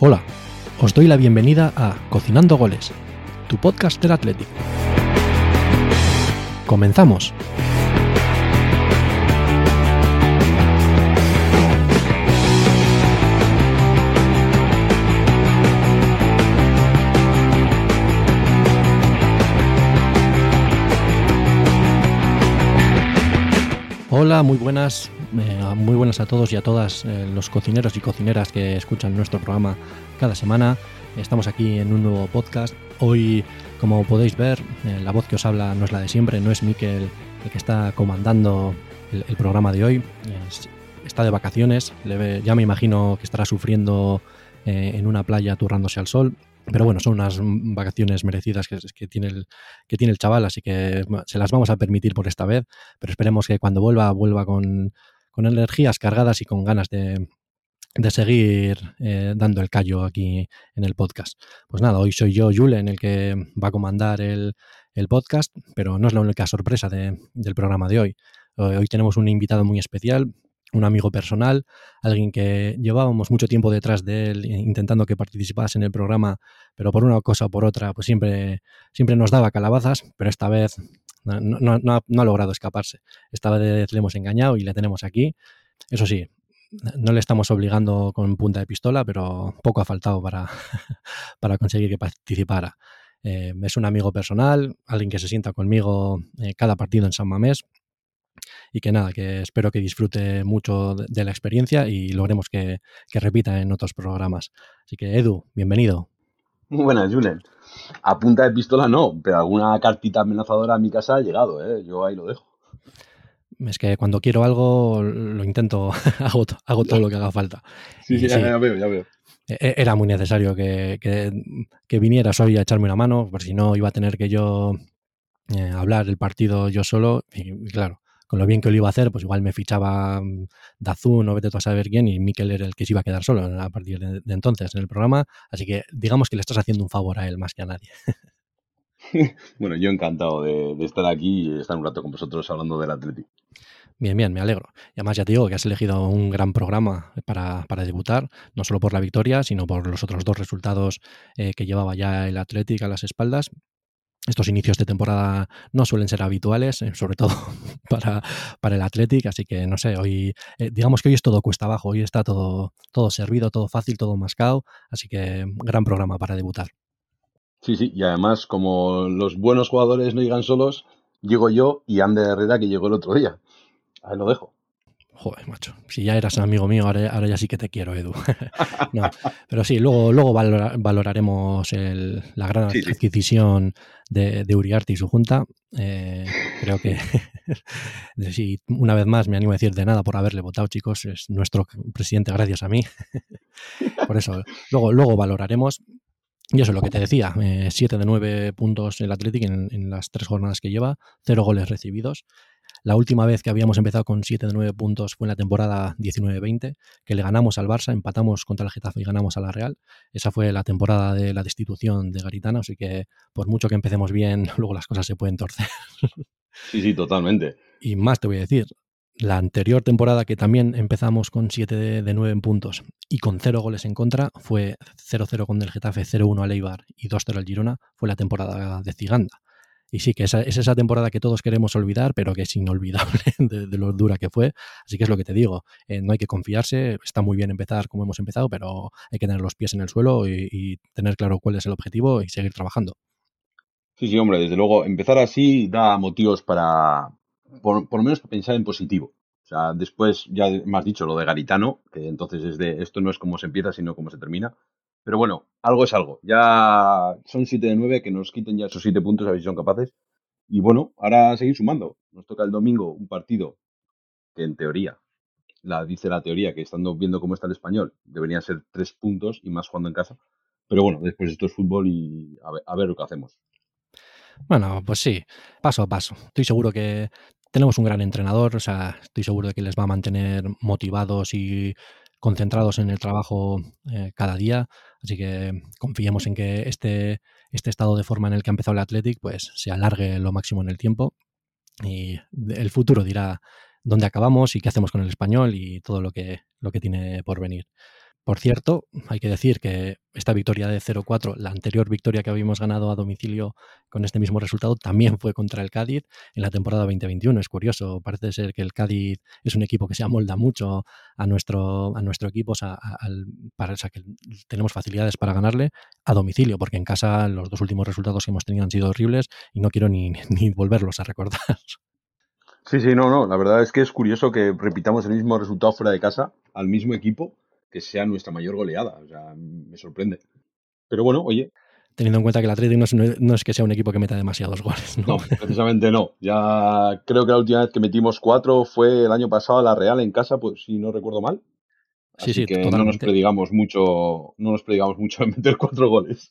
Hola, os doy la bienvenida a Cocinando Goles, tu podcast del Atlético. Comenzamos. Hola, muy buenas, eh, muy buenas a todos y a todas eh, los cocineros y cocineras que escuchan nuestro programa cada semana. Estamos aquí en un nuevo podcast. Hoy, como podéis ver, eh, la voz que os habla no es la de siempre, no es Miquel el que está comandando el, programa de hoy. Es- está de vacaciones, ya me imagino que estará sufriendo en una playa turrándose al sol. Pero bueno, son unas vacaciones merecidas que, que tiene el, que tiene el chaval, así que se las vamos a permitir por esta vez pero esperemos que cuando vuelva, vuelva con, con energías cargadas y con ganas de, de seguir eh, dando el callo aquí en el podcast. Pues nada, hoy soy yo, Julen, el que va a comandar el, el podcast, pero no es la única sorpresa de- del programa de hoy. Hoy tenemos un invitado muy especial, un amigo personal, alguien que llevábamos mucho tiempo detrás de él intentando que participase en el programa, pero por una cosa o por otra, pues siempre, siempre nos daba calabazas, pero esta vez no ha logrado escaparse. Esta vez le hemos engañado y le tenemos aquí. Eso sí, no le estamos obligando con punta de pistola, pero poco ha faltado para, para conseguir que participara. Eh, es un amigo personal, alguien que se sienta conmigo eh, cada partido en San Mamés y que nada, que espero que disfrute mucho de, la experiencia y logremos que, que repita en otros programas. Así que Edu, bienvenido. Muy buenas, Julen. A punta de pistola no, pero alguna cartita amenazadora a mi casa ha llegado, ¿eh? Yo ahí lo dejo. Es que cuando quiero algo lo intento, hago, hago todo lo que haga falta. Y sí, veo, ya veo. e- era muy necesario que, que, que vinieras hoy a echarme una mano, por si no iba a tener que yo eh, hablar el partido yo solo. Y, y claro, con lo bien que lo iba a hacer, pues igual me fichaba mm, Dazun o vete tú a saber quién, y Mikel era el que se iba a quedar solo a partir de, de entonces en el programa. Así que digamos que le estás haciendo un favor a él más que a nadie. Bueno, yo encantado de, de estar aquí y estar un rato con vosotros hablando del Atlético. Bien, bien, me alegro. Y además ya te digo que has elegido un gran programa para, para debutar, no solo por la victoria, sino por los otros dos resultados eh, que llevaba ya el Athletic a las espaldas. Estos inicios de temporada no suelen ser habituales, eh, sobre todo para, para el Athletic, así que no sé, hoy eh, digamos que hoy es todo cuesta abajo, hoy está todo, todo servido, todo fácil, todo mascado, así que gran programa para debutar. Sí, sí, y además, como los buenos jugadores no llegan solos, llego yo y Ander Herrera que llegó el otro día. Ahí lo dejo. Joder, macho. Si ya eras amigo mío, ahora, ahora ya sí que te quiero, Edu. no, pero sí, luego, luego valora- valoraremos el- la gran Sí, sí. adquisición de, de Uriarte y su junta. Eh, creo que, sí, una vez más me animo a decir de nada por haberle votado, chicos. Es nuestro presidente gracias a mí. por eso, luego, luego valoraremos. Y eso es lo que te decía, 7 de 9 puntos el Athletic en, en las tres jornadas que lleva, cero goles recibidos. La última vez que habíamos empezado con 7 de 9 puntos fue en la temporada 19-20, que le ganamos al Barça, empatamos contra el Getafe y ganamos a la Real. Esa fue la temporada de la destitución de Garitano, así que por mucho que empecemos bien, luego las cosas se pueden torcer. Sí, sí, totalmente. Y más te voy a decir, la anterior temporada que también empezamos con 7 de, de 9 en puntos y con 0 goles en contra, fue 0-0 con el Getafe, 0-1 al Eibar y 2-0 al Girona, fue la temporada de Ciganda. Y sí, que esa, es esa temporada que todos queremos olvidar, pero que es inolvidable de, lo dura que fue. Así que es lo que te digo, eh, no hay que confiarse, está muy bien empezar como hemos empezado, pero hay que tener los pies en el suelo y, tener claro cuál es el objetivo y seguir trabajando. Sí, sí, hombre, desde luego, empezar así da motivos para, por, por lo menos pensar en positivo. O sea, después ya me has dicho lo de Garitano, que entonces es de, esto no es cómo se empieza, sino cómo se termina. Pero bueno, algo es algo. Ya son 7 de 9, que nos quiten ya esos 7 puntos, a ver si son capaces. Y bueno, ahora seguir sumando. Nos toca el domingo un partido que en teoría, la dice la teoría, que estando viendo cómo está el español, deberían ser 3 puntos y más jugando en casa. Pero bueno, después esto es fútbol y a ver, a ver lo que hacemos. Bueno, pues sí, paso a paso. Estoy seguro que tenemos un gran entrenador, o sea, estoy seguro de que les va a mantener motivados y concentrados en el trabajo eh, cada día. Así que confiemos en que este, este estado de forma en el que ha empezado el Athletic pues se alargue lo máximo en el tiempo y el futuro dirá dónde acabamos y qué hacemos con el español y todo lo que, lo que tiene por venir. Por cierto, hay que decir que esta victoria de 0-4, la anterior victoria que habíamos ganado a domicilio con este mismo resultado, también fue contra el Cádiz en la temporada 2021. Es curioso, parece ser que el Cádiz es un equipo que se amolda mucho a nuestro, a nuestro equipo, al, para, que tenemos facilidades para ganarle a domicilio, porque en casa los dos últimos resultados que hemos tenido han sido horribles y no quiero ni, ni volverlos a recordar. Sí, sí, no, no. La verdad es que es curioso que repitamos el mismo resultado fuera de casa al mismo equipo que sea nuestra mayor goleada. O sea, me sorprende. Pero bueno, oye. Teniendo en cuenta que el Atlético no es, que sea un equipo que meta demasiados goles. ¿no? precisamente no. Ya creo que la última vez que metimos cuatro fue el año pasado a la Real en casa, pues si no recuerdo mal. sí, sí, que no nos predigamos mucho, no nos predigamos mucho en meter cuatro goles.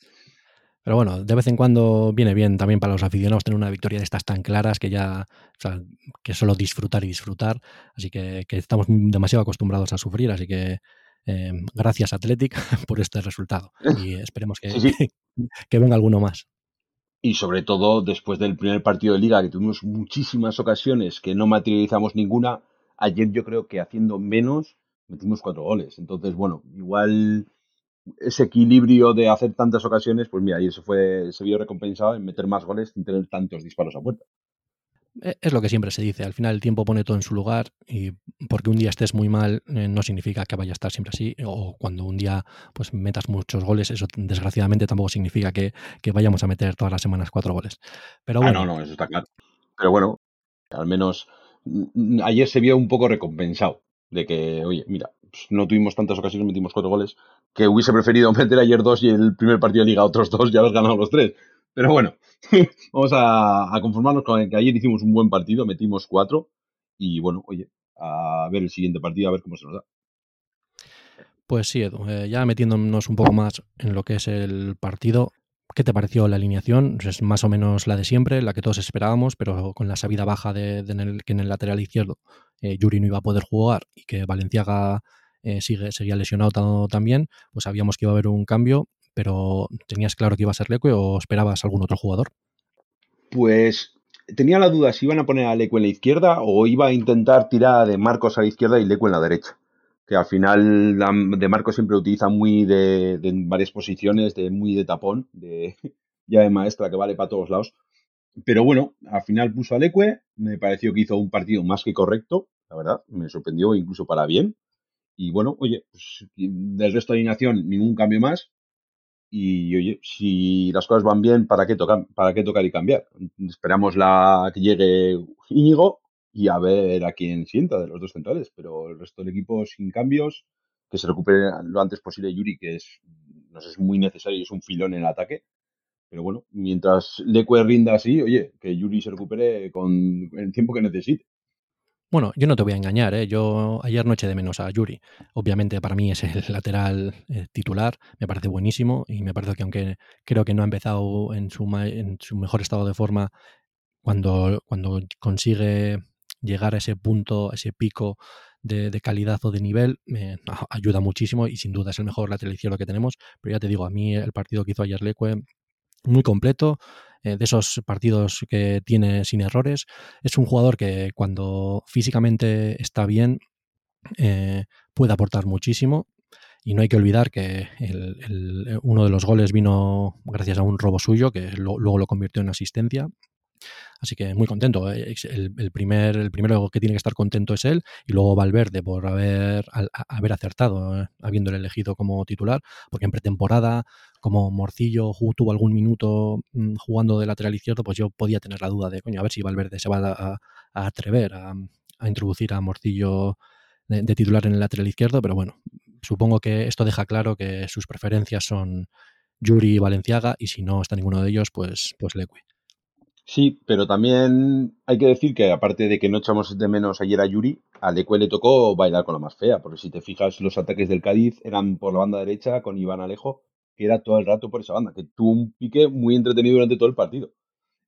Pero bueno, de vez en cuando viene bien también para los aficionados tener una victoria de estas tan claras que ya, o sea, que solo disfrutar y disfrutar. Así que, que estamos demasiado acostumbrados a sufrir, así que eh, gracias Athletic por este resultado y esperemos que, que, venga alguno más. Y sobre todo después del primer partido de liga que tuvimos muchísimas ocasiones que no materializamos ninguna, ayer yo creo que haciendo menos metimos cuatro goles. Entonces, bueno, igual ese equilibrio de hacer tantas ocasiones, pues mira, ayer se fue, se vio recompensado en meter más goles sin tener tantos disparos a puerta. Eh, es lo que siempre se dice, al final el tiempo pone todo en su lugar y porque un día estés muy mal eh, no significa que vaya a estar siempre así o cuando un día pues metas muchos goles, eso desgraciadamente tampoco significa que, vayamos a meter todas las semanas cuatro goles. Pero bueno, ah, no, no, eso está claro. Pero bueno, al menos mm, ayer se vio un poco recompensado de que, oye, mira, pues no tuvimos tantas ocasiones, metimos cuatro goles, que hubiese preferido meter ayer dos y el primer partido de liga otros dos, ya los ganamos los tres. Pero bueno, vamos a, conformarnos con que ayer hicimos un buen partido, metimos cuatro y bueno, oye, a ver el siguiente partido, a ver cómo se nos da. Pues sí, Edu, eh, ya metiéndonos un poco más en lo que es el partido, ¿qué te pareció la alineación? Es más o menos la de siempre, la que todos esperábamos, pero con la sabida baja de, que en el lateral izquierdo eh, Yuri no iba a poder jugar y que Valenciaga eh, sigue, seguía lesionado también, pues sabíamos que iba a haber un cambio pero ¿tenías claro que iba a ser Leque o esperabas algún otro jugador? Pues tenía la duda si iban a poner a Leque en la izquierda o iba a intentar tirar de Marcos a la izquierda y Leque en la derecha. Que al final de Marcos siempre utiliza muy de, varias posiciones, de muy de tapón, de ya de maestra que vale para todos lados. Pero bueno, al final puso a Leque, me pareció que hizo un partido más que correcto, la verdad, me sorprendió incluso para bien. Y bueno, oye, pues, del resto de alineación ningún cambio más. Y oye, si las cosas van bien, ¿para qué, tocar, ¿para qué tocar y cambiar? Esperamos la, que llegue Íñigo y a ver a quién sienta de los dos centrales. Pero el resto del equipo sin cambios, que se recupere lo antes posible Yuri, que es, nos es muy necesario y es un filón en el ataque. Pero bueno, mientras Leque rinda así, oye, que Yuri se recupere con el tiempo que necesite. Bueno, yo no te voy a engañar, ¿eh? yo ayer no de menos a Yuri. Obviamente para mí es el lateral eh, titular, me parece buenísimo y me parece que aunque creo que no ha empezado en su, mejor estado de forma, cuando, consigue llegar a ese punto, a ese pico de, calidad o de nivel, me ayuda muchísimo y sin duda es el mejor lateral izquierdo que tenemos. Pero ya te digo, a mí el partido que hizo ayer Leque muy completo, eh, de esos partidos que tiene sin errores. Es un jugador que cuando físicamente está bien eh, puede aportar muchísimo. Y no hay que olvidar que uno de los goles vino gracias a un robo suyo, que luego lo convirtió en asistencia. Así que muy contento. ¿eh? El, primer, el primero que tiene que estar contento es él y luego Valverde por haber, haber acertado, habiéndole elegido como titular, porque en pretemporada, como Morcillo tuvo algún minuto mm, jugando de lateral izquierdo, pues yo podía tener la duda de, coño, a ver si Valverde se va a, atrever a, introducir a Morcillo de, de, titular en el lateral izquierdo, pero bueno, supongo que esto deja claro que sus preferencias son Yuri y Valenciaga y si no está ninguno de ellos, pues, pues Leque. Sí, pero también hay que decir que aparte de que no echamos de menos ayer a Yuri, a Leque le tocó bailar con la más fea, porque si te fijas, los ataques del Cádiz eran por la banda derecha con Iván Alejo, que era todo el rato por esa banda, que tuvo un pique muy entretenido durante todo el partido.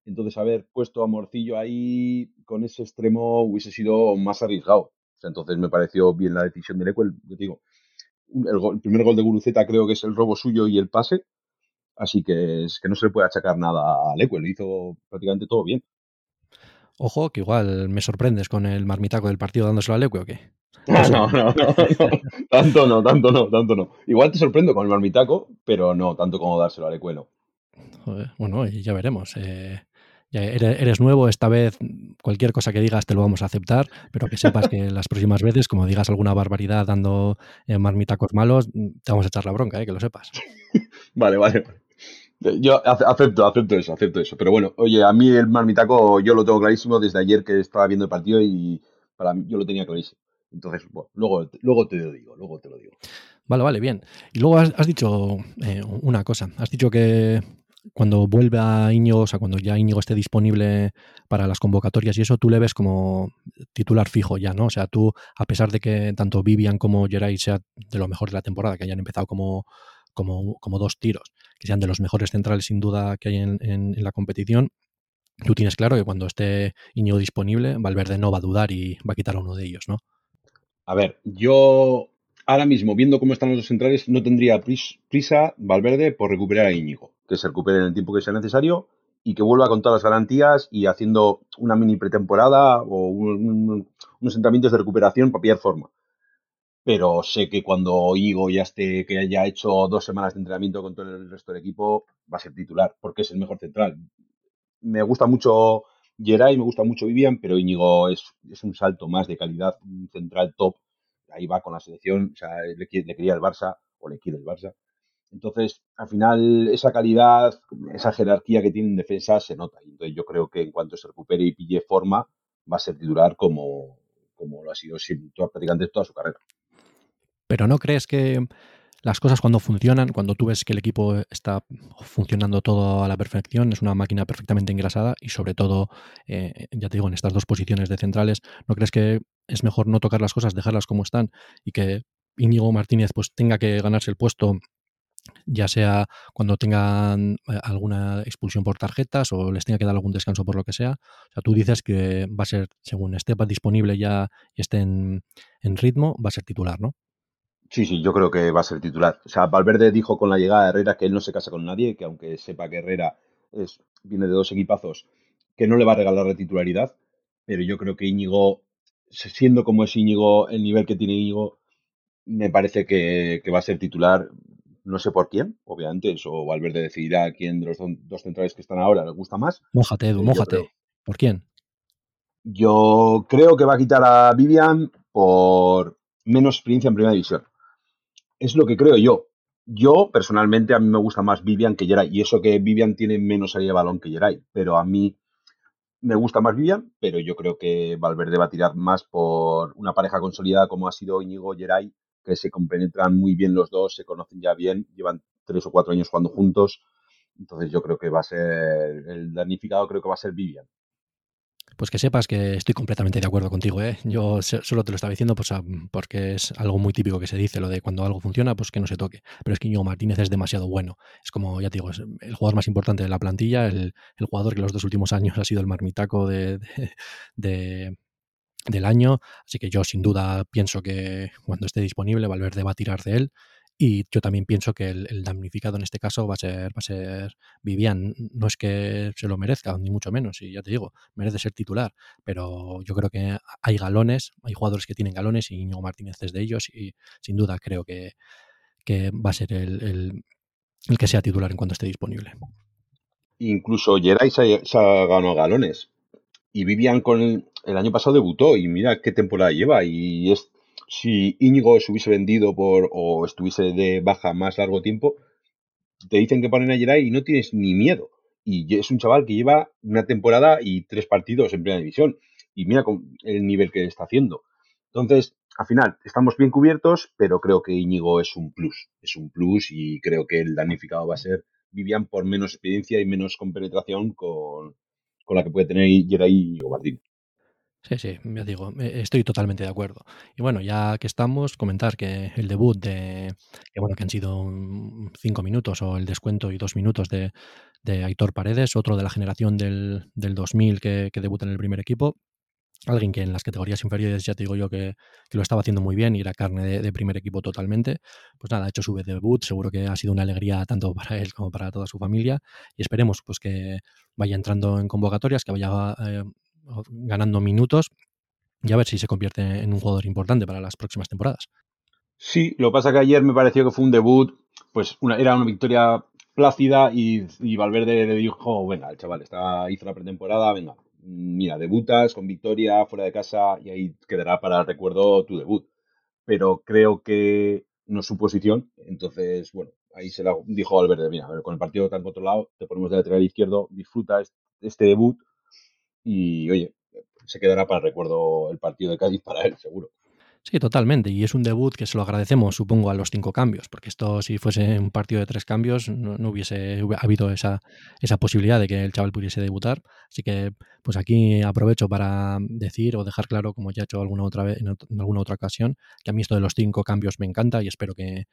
Entonces, haber puesto a Morcillo ahí con ese extremo hubiese sido más arriesgado. entonces me pareció bien la decisión de Leque. Yo digo, el, primer gol de Guruceta creo que es el robo suyo y el pase, Así que es que no se le puede achacar nada a Leque, lo hizo prácticamente todo bien. Ojo, que igual me sorprendes con el marmitaco del partido dándoselo a Leque o qué. No, no, no, no, tanto no, tanto no, tanto no. Igual te sorprendo con el marmitaco, pero no, tanto como dárselo a Lecuelo. Bueno, ya veremos. Eh, eres, nuevo, esta vez cualquier cosa que digas te lo vamos a aceptar, pero que sepas que las próximas veces, como digas alguna barbaridad dando eh, marmitacos malos, te vamos a echar la bronca, eh, que lo sepas. vale, vale. Yo acepto, acepto eso, acepto eso. Pero bueno, oye, a mí el marmitaco yo lo tengo clarísimo desde ayer que estaba viendo el partido y para mí yo lo tenía clarísimo. Entonces, bueno, luego, luego te lo digo, luego te lo digo. Vale, vale, bien. Y luego has, dicho eh, una cosa. Has dicho que cuando vuelve a Íñigo, o sea, cuando ya Íñigo esté disponible para las convocatorias y eso, tú le ves como titular fijo ya, ¿no? O sea, tú, a pesar de que tanto Vivian como Geray sea de lo mejor de la temporada, que hayan empezado como, como, como dos tiros, que sean de los mejores centrales sin duda que hay en, en, la competición, tú tienes claro que cuando esté Íñigo disponible, Valverde no va a dudar y va a quitar a uno de ellos, ¿no? A ver, yo ahora mismo, viendo cómo están los dos centrales, no tendría prisa Valverde por recuperar a Íñigo. Que se recupere en el tiempo que sea necesario y que vuelva con todas las garantías y haciendo una mini pretemporada o unos entrenamientos de recuperación para pillar forma. Pero sé que cuando Íñigo ya esté, que haya hecho dos semanas de entrenamiento con todo el resto del equipo, va a ser titular, porque es el mejor central. Me gusta mucho Geray, me gusta mucho Vivian, pero Íñigo es, es un salto más de calidad, un central top ahí va con la selección, o sea, le, quería el Barça o le quiere el Barça. Entonces, al final, esa calidad, esa jerarquía que tiene en defensa se nota. Entonces, yo creo que en cuanto se recupere y pille forma, va a ser titular como, como lo ha sido prácticamente toda su carrera. Pero ¿no crees que las cosas cuando funcionan, cuando tú ves que el equipo está funcionando todo a la perfección, es una máquina perfectamente engrasada y sobre todo, eh, ya te digo, en estas dos posiciones de centrales, ¿no crees que es mejor no tocar las cosas, dejarlas como están y que Íñigo Martínez pues tenga que ganarse el puesto ya sea cuando tengan eh, alguna expulsión por tarjetas o les tenga que dar algún descanso por lo que sea. O sea, tú dices que va a ser, según esté disponible ya y esté en ritmo, va a ser titular, ¿no? Sí, sí, yo creo que va a ser titular. O sea, Valverde dijo con la llegada de Herrera que él no se casa con nadie, que aunque sepa que Herrera es, viene de dos equipazos, que no le va a regalar la titularidad. Pero yo creo que Íñigo, siendo como es Íñigo, el nivel que tiene Íñigo, me parece que, va a ser titular. No sé por quién, obviamente, eso Valverde decidirá quién de los dos centrales que están ahora le gusta más. Mójate, Edu, mójate. ¿Por quién? Yo creo que va a quitar a Vivian por menos experiencia en primera división es lo que creo yo. Yo, personalmente, a mí me gusta más Vivian que Geray. Y eso que Vivian tiene menos salida de balón que Geray. Pero a mí me gusta más Vivian, pero yo creo que Valverde va a tirar más por una pareja consolidada como ha sido Íñigo Geray, que se compenetran muy bien los dos, se conocen ya bien, llevan tres o cuatro años jugando juntos. Entonces yo creo que va a ser, el damnificado creo que va a ser Vivian. Pues que sepas que estoy completamente de acuerdo contigo. ¿eh? Yo solo te lo estaba diciendo pues, porque es algo muy típico que se dice, lo de cuando algo funciona, pues que no se toque. Pero es que Íñigo Martínez es demasiado bueno. Es como, ya te digo, es el jugador más importante de la plantilla, el, jugador que los dos últimos años ha sido el marmitaco de, del año. Así que yo sin duda pienso que cuando esté disponible Valverde va a tirar de él. Y yo también pienso que el, damnificado en este caso va a ser, va a ser Vivian. No es que se lo merezca, ni mucho menos, y ya te digo, merece ser titular. Pero yo creo que hay galones, hay jugadores que tienen galones y Íñigo Martínez es de ellos, y sin duda creo que, va a ser el, que sea titular en cuanto esté disponible. Incluso Geray se, ha ganado galones. Y Vivian con el, el año pasado debutó, y mira qué temporada lleva, y es si Íñigo se hubiese vendido por o estuviese de baja más largo tiempo, te dicen que ponen a Geray y no tienes ni miedo. Y es un chaval que lleva una temporada y tres partidos en primera división. Y mira el nivel que está haciendo. Entonces, al final, estamos bien cubiertos, pero creo que Íñigo es un plus. Es un plus y creo que el damnificado va a ser Vivian por menos experiencia y menos compenetración con, con la que puede tener Geray y Íñigo Martín. Sí, sí, ya digo, estoy totalmente de acuerdo. Y bueno, ya que estamos, comentar que el debut de, que bueno, que han sido cinco minutos o el descuento y dos minutos de, de Aitor Paredes, otro de la generación del, del 2000 que, que debuta en el primer equipo, alguien que en las categorías inferiores ya te digo yo que, lo estaba haciendo muy bien y era carne de, primer equipo totalmente. Pues nada, ha hecho su debut, seguro que ha sido una alegría tanto para él como para toda su familia y esperemos pues que vaya entrando en convocatorias, que vaya eh, ganando minutos y a ver si se convierte en un jugador importante para las próximas temporadas. Sí, lo que pasa que ayer me pareció que fue un debut, pues una, era una victoria plácida y, Valverde le dijo, venga, el chaval está, hizo la pretemporada, venga, mira, debutas con victoria fuera de casa y ahí quedará para el recuerdo tu debut. Pero creo que no es su posición, entonces, bueno, ahí se la dijo Valverde, mira, con el partido tan controlado, te ponemos de lateral izquierdo, disfruta este debut y, oye, se quedará para el recuerdo el partido de Cádiz para él, seguro. Sí, totalmente. Y es un debut que se lo agradecemos, supongo, a los cinco cambios, porque esto, si fuese un partido de tres cambios, no, hubiese habido esa, esa posibilidad de que el chaval pudiese debutar. Así que, pues aquí aprovecho para decir o dejar claro, como ya he hecho alguna otra vez, en alguna otra ocasión, que a mí esto de los cinco cambios me encanta y espero que,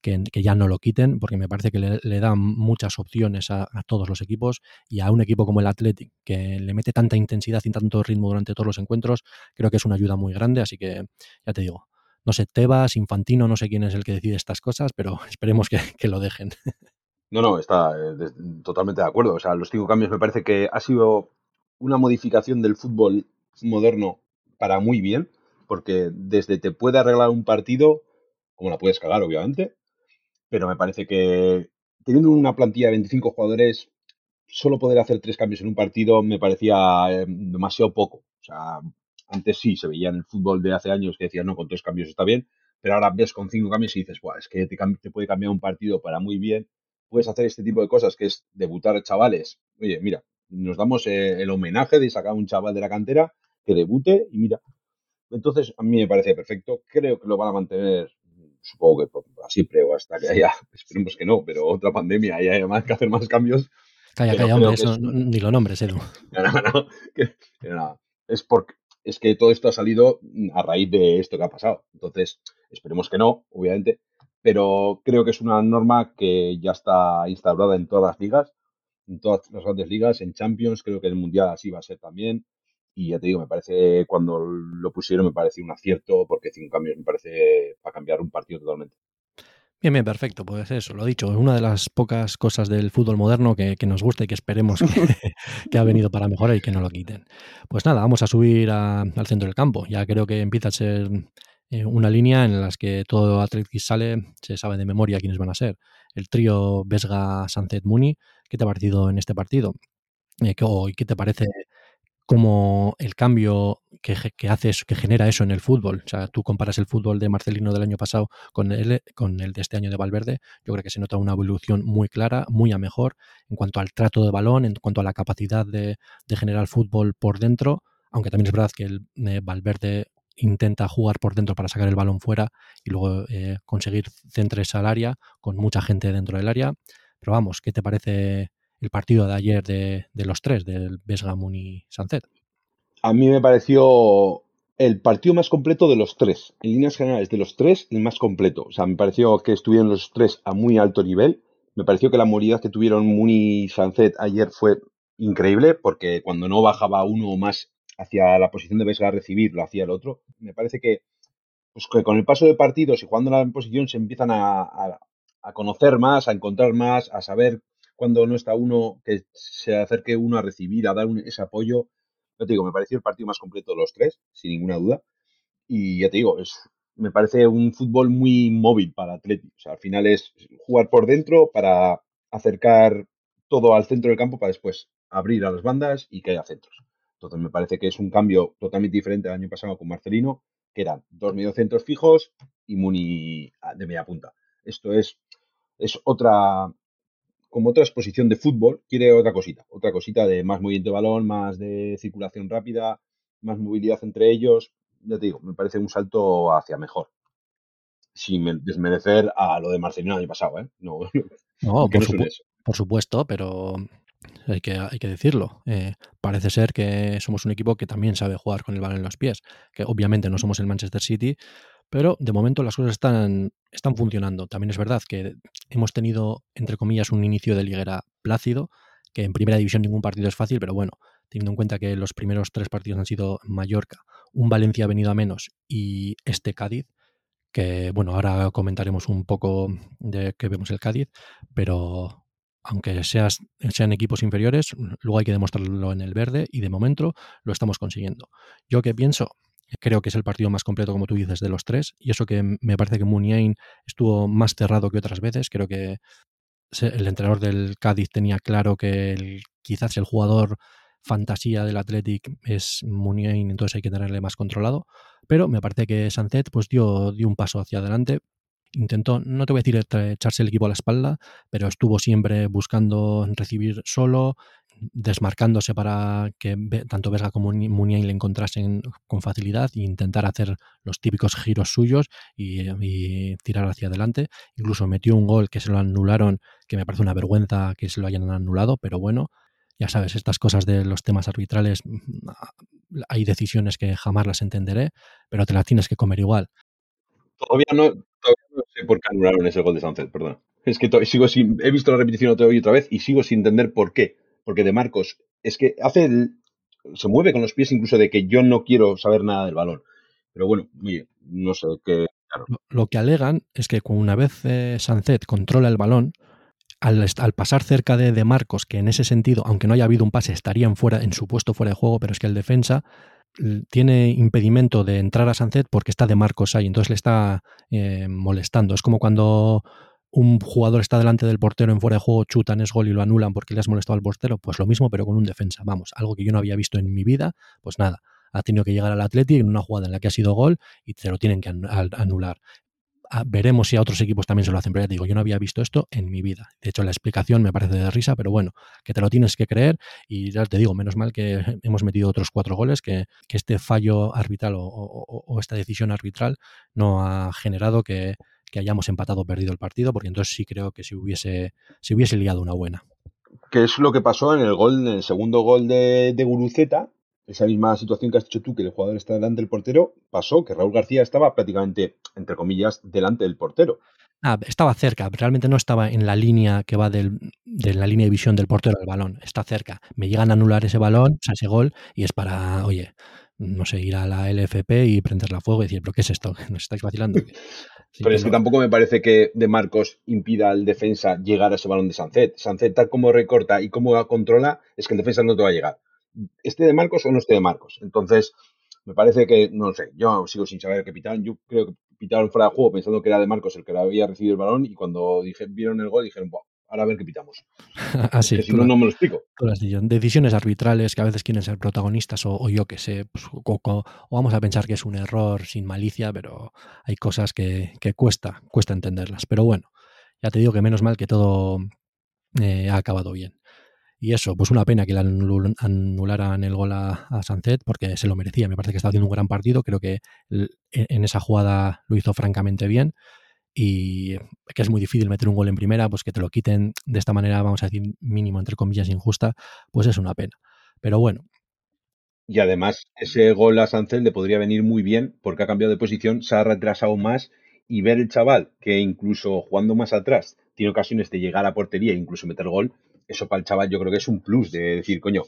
que, ya no lo quiten, porque me parece que le, dan muchas opciones a, todos los equipos y a un equipo como el Athletic, que le mete tanta intensidad y tanto ritmo durante todos los encuentros, creo que es una ayuda muy grande, así que ya te digo, no sé, Tebas, Infantino, no sé quién es el que decide estas cosas, pero esperemos que, lo dejen. No, no, está eh, totalmente de acuerdo. O sea, los cinco cambios me parece que ha sido una modificación del fútbol moderno para muy bien, porque desde te puede arreglar un partido, como la puedes cagar, obviamente, pero me parece que teniendo una plantilla de 25 jugadores, solo poder hacer tres cambios en un partido me parecía eh, demasiado poco. O sea, antes sí se veía en el fútbol de hace años que decían, no, con tres cambios está bien, pero ahora ves con cinco cambios y dices, Buah, es que te, puede cambiar un partido para muy bien. Puedes hacer este tipo de cosas que es debutar chavales. Oye, mira, nos damos eh, el homenaje de sacar a un chaval de la cantera que debute y mira. Entonces, a mí me parece perfecto. Creo que lo van a mantener supongo que siempre o hasta que haya, esperemos que no, pero otra pandemia y haya más que hacer más cambios. Calla, calla, hombre, eso ni lo nombres, Edu. No, no, no, que, es porque es que todo esto ha salido a raíz de esto que ha pasado. Entonces, esperemos que no, obviamente, pero creo que es una norma que ya está instaurada en todas las ligas, en todas las grandes ligas, en Champions, creo que en el Mundial así va a ser también. Y ya te digo, me parece, cuando lo pusieron, me parece un acierto, porque cinco cambios me parece para cambiar un partido totalmente. Bien, bien, perfecto. Pues eso, lo dicho, es una de las pocas cosas del fútbol moderno que, nos gusta y que esperemos que, ha venido para mejorar y que no lo quiten. Pues nada, vamos a subir al centro del campo. Ya creo que empieza a ser eh, una línea en la que todo Atlético sale, se sabe de memoria quiénes van a ser. El trío Vesga, Sunset, Muni. ¿Qué te ha parecido en este partido? Eh, ¿Y qué te parece como el cambio que, que, hace que genera eso en el fútbol. O sea, tú comparas el fútbol de Marcelino del año pasado con el, con el de este año de Valverde, yo creo que se nota una evolución muy clara, muy a mejor en cuanto al trato de balón, en cuanto a la capacidad de, generar fútbol por dentro, aunque también es verdad que el eh, Valverde intenta jugar por dentro para sacar el balón fuera y luego eh, conseguir centres al área con mucha gente dentro del área. Pero vamos, ¿qué te parece el partido de ayer de, los tres, del Besgamun y Sancet? A mí me pareció el partido más completo de los tres. En líneas generales, de los tres, el más completo. O sea, me pareció que estuvieron los tres a muy alto nivel. Me pareció que la movilidad que tuvieron Muni y Sancet ayer fue increíble, porque cuando no bajaba uno o más hacia la posición de Vesga a recibir, lo hacía el otro. Me parece que, pues, que con el paso de partidos y jugando en la posición se empiezan a, a conocer más, a encontrar más, a saber cuando no está uno, que se acerque uno a recibir, a dar ese apoyo. Yo te digo, me pareció el partido más completo de los tres, sin ninguna duda. Y ya te digo, es, me parece un fútbol muy móvil para Atlético. O sea, al final es jugar por dentro para acercar todo al centro del campo para después abrir a las bandas y que haya centros. Entonces me parece que es un cambio totalmente diferente al año pasado con Marcelino, que eran dos mediocentros fijos y Muni de media punta. Esto es, es otra, como otra exposición de fútbol, quiere otra cosita, otra cosita de más movimiento de balón, más de circulación rápida, más movilidad entre ellos. Ya te digo, me parece un salto hacia mejor. Sin desmerecer a lo de Marcelino el año pasado, ¿eh? No, no, por, supuesto, pero hay que, hay que decirlo. Eh, parece ser que somos un equipo que también sabe jugar con el balón en los pies, que obviamente no somos el Manchester City, pero de momento las cosas están, están funcionando. También es verdad que hemos tenido, entre comillas, un inicio de liguera plácido, que en primera división ningún partido es fácil, pero bueno, teniendo en cuenta que los primeros tres partidos han sido Mallorca, un Valencia ha venido a menos y este Cádiz, que bueno, ahora comentaremos un poco de que vemos el Cádiz, pero aunque seas, sean equipos inferiores, luego hay que demostrarlo en el verde y de momento lo estamos consiguiendo. Yo que pienso, creo que es el partido más completo, como tú dices, de los tres, y eso que me parece que Muniain estuvo más cerrado que otras veces, creo que el entrenador del Cádiz tenía claro que quizás el jugador fantasía del Athletic es Muniain, entonces hay que tenerle más controlado, pero me parece que Sancet pues dio, dio un paso hacia adelante, intentó, no te voy a decir echarse el equipo a la espalda, pero estuvo siempre buscando recibir solo, desmarcándose para que tanto Vesga como Muniain le encontrasen con facilidad e intentar hacer los típicos giros suyos y, tirar hacia adelante. Incluso metió un gol que se lo anularon, que me parece una vergüenza que se lo hayan anulado, pero bueno, ya sabes, estas cosas de los temas arbitrales, mm, hay decisiones que jamás las entenderé, pero te las tienes que comer igual. Todavía no, sé por qué anularon ese gol de Sánchez, perdón. Es que sigo sin, he visto la repetición otra vez y sigo sin entender por qué. Porque de Marcos, es que hace se mueve con los pies incluso de que yo no quiero saber nada del balón. Pero bueno, no sé qué. Lo, que alegan es que una vez eh, Sancet controla el balón, al, pasar cerca de, de, Marcos, que en ese sentido, aunque no haya habido un pase, estarían fuera, en su puesto fuera de juego, pero es que el defensa tiene impedimento de entrar a Sancet porque está de Marcos ahí, entonces le está eh, molestando. Es como cuando un jugador está delante del portero en fuera de juego, chutan, es gol y lo anulan porque le has molestado al portero, pues lo mismo, pero con un defensa. Vamos, algo que yo no había visto en mi vida, pues nada, ha tenido que llegar al Atleti en una jugada en la que ha sido gol y te lo tienen que anular. Ah, veremos si a otros equipos también se lo hacen, pero ya te digo, yo no había visto esto en mi vida. De hecho, la explicación me parece de risa, pero bueno, que te lo tienes que creer y ya te digo, menos mal que hemos metido otros cuatro goles, que, este fallo arbitral o, esta decisión arbitral no ha generado que, hayamos empatado o perdido el partido, porque entonces sí creo que si hubiese, si hubiese liado una buena. Que es lo que pasó en el gol, en el segundo gol de, de Guruceta, esa misma situación que has dicho tú, que el jugador está delante del portero, pasó que Raúl García estaba prácticamente, entre comillas, delante del portero. Ah, estaba cerca, realmente no estaba en la línea que va de la línea de visión del portero al balón, está cerca. Me llegan a anular ese balón, o sea, ese gol, y es para, oye, no sé, ir a la LFP y prenderla a fuego y decir, ¿pero qué es esto? ¿Nos estáis vacilando? Pero es que tampoco me parece que De Marcos impida al defensa llegar a ese balón de Sancet. Sancet, tal como recorta y como controla, es que el defensa no te va a llegar esté de Marcos o no esté de Marcos. Entonces, me parece que, no sé, yo sigo sin saber qué pitaron. Yo creo que pitaron fuera de juego pensando que era de Marcos el que había recibido el balón y cuando dije, vieron el gol dijeron, ahora a ver qué pitamos. Así, si no, no me lo explico. Decisiones arbitrales que a veces quieren ser protagonistas o, yo que sé, pues, o, vamos a pensar que es un error sin malicia, pero hay cosas que, cuesta, cuesta entenderlas. Pero bueno, ya te digo que menos mal que todo eh, ha acabado bien. Y eso, pues una pena que le anularan el gol a, a Sancet porque se lo merecía. Me parece que está haciendo un gran partido. Creo que e, en esa jugada lo hizo francamente bien. Y que es muy difícil meter un gol en primera, pues que te lo quiten de esta manera, vamos a decir, mínimo, entre comillas, injusta, pues es una pena. Pero bueno. Y además, ese gol a Sancet le podría venir muy bien porque ha cambiado de posición, se ha retrasado más y ver el chaval que incluso jugando más atrás tiene ocasiones de llegar a portería e incluso meter gol, eso para el chaval yo creo que es un plus de decir, coño,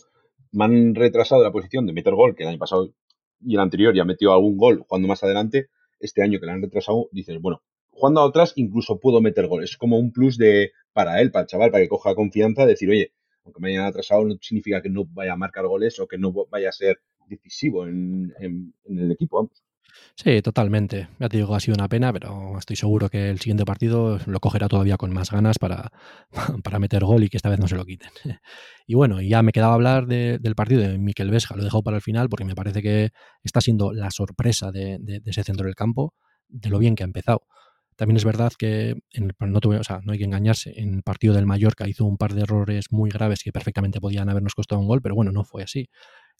me han retrasado la posición de meter gol, que el año pasado y el anterior ya metió algún gol jugando más adelante, este año que le han retrasado, dices, bueno, jugando atrás incluso puedo meter gol. Es como un plus de para él, para el chaval, para que coja confianza, decir, oye, aunque me hayan atrasado, no significa que no vaya a marcar goles o que no vaya a ser decisivo en, el equipo. Sí, totalmente. Ya te digo, ha sido una pena, pero estoy seguro que el siguiente partido lo cogerá todavía con más ganas para, para meter gol y que esta vez no se lo quiten. Y bueno, ya me quedaba hablar del partido de Miquel Vesga, lo he dejado para el final porque me parece que está siendo la sorpresa de, ese centro del campo, de lo bien que ha empezado. También es verdad que, en no, o sea, no hay que engañarse, en el partido del Mallorca hizo un par de errores muy graves que perfectamente podían habernos costado un gol, pero bueno, no fue así.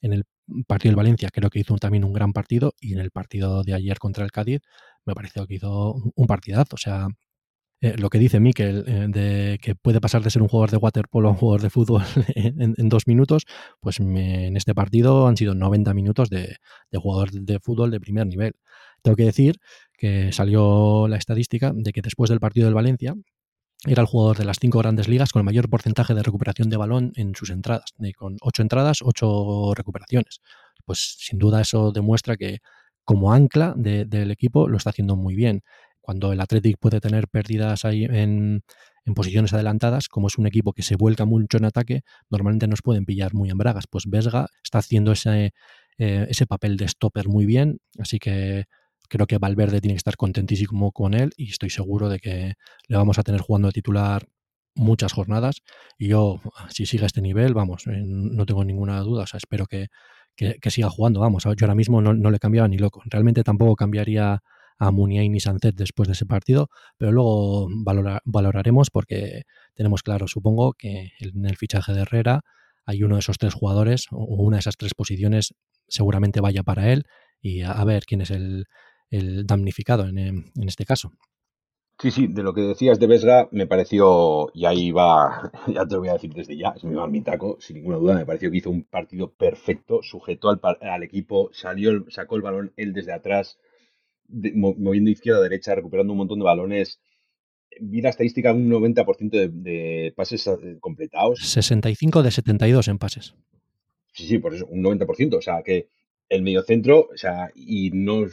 En el partido del Valencia creo que hizo también un gran partido y en el partido de ayer contra el Cádiz me pareció que hizo un partidazo. O sea, eh, lo que dice Miquel, eh, de que puede pasar de ser un jugador de waterpolo a un jugador de fútbol en, dos minutos, pues en este partido han sido 90 minutos de, de, jugador de fútbol de primer nivel. Tengo que decir que salió la estadística de que después del partido del Valencia, era el jugador de las cinco grandes ligas con el mayor porcentaje de recuperación de balón en sus entradas, con ocho entradas, ocho recuperaciones. Pues sin duda eso demuestra que como ancla del equipo lo está haciendo muy bien. Cuando el Athletic puede tener pérdidas ahí en, posiciones adelantadas, como es un equipo que se vuelca mucho en ataque, normalmente nos pueden pillar muy en bragas. Pues Vesga está haciendo ese, eh, ese papel de stopper muy bien, así que creo que Valverde tiene que estar contentísimo con él y estoy seguro de que le vamos a tener jugando de titular muchas jornadas y yo, si sigue este nivel, vamos, eh, no tengo ninguna duda, o sea, espero que, siga jugando, vamos, yo ahora mismo no, le cambiaba ni loco, realmente tampoco cambiaría a Muniain y Sancet después de ese partido, pero luego valoraremos porque tenemos claro, supongo, que en el fichaje de Herrera hay uno de esos tres jugadores o una de esas tres posiciones seguramente vaya para él y a, ver quién es el, damnificado en, en, este caso. Sí, sí, de lo que decías de Vesga me pareció, y ahí va, ya te lo voy a decir desde ya, es mi marmitaco, sin ninguna duda, me pareció que hizo un partido perfecto, sujetó al, al equipo, salió, sacó el balón él desde atrás, moviendo izquierda a derecha, recuperando un montón de balones. Vi la estadística un 90% de, de pases eh, completados. 65 de 72 en pases. Sí, sí, por eso, un 90%. O sea, que el mediocentro, o sea, y no,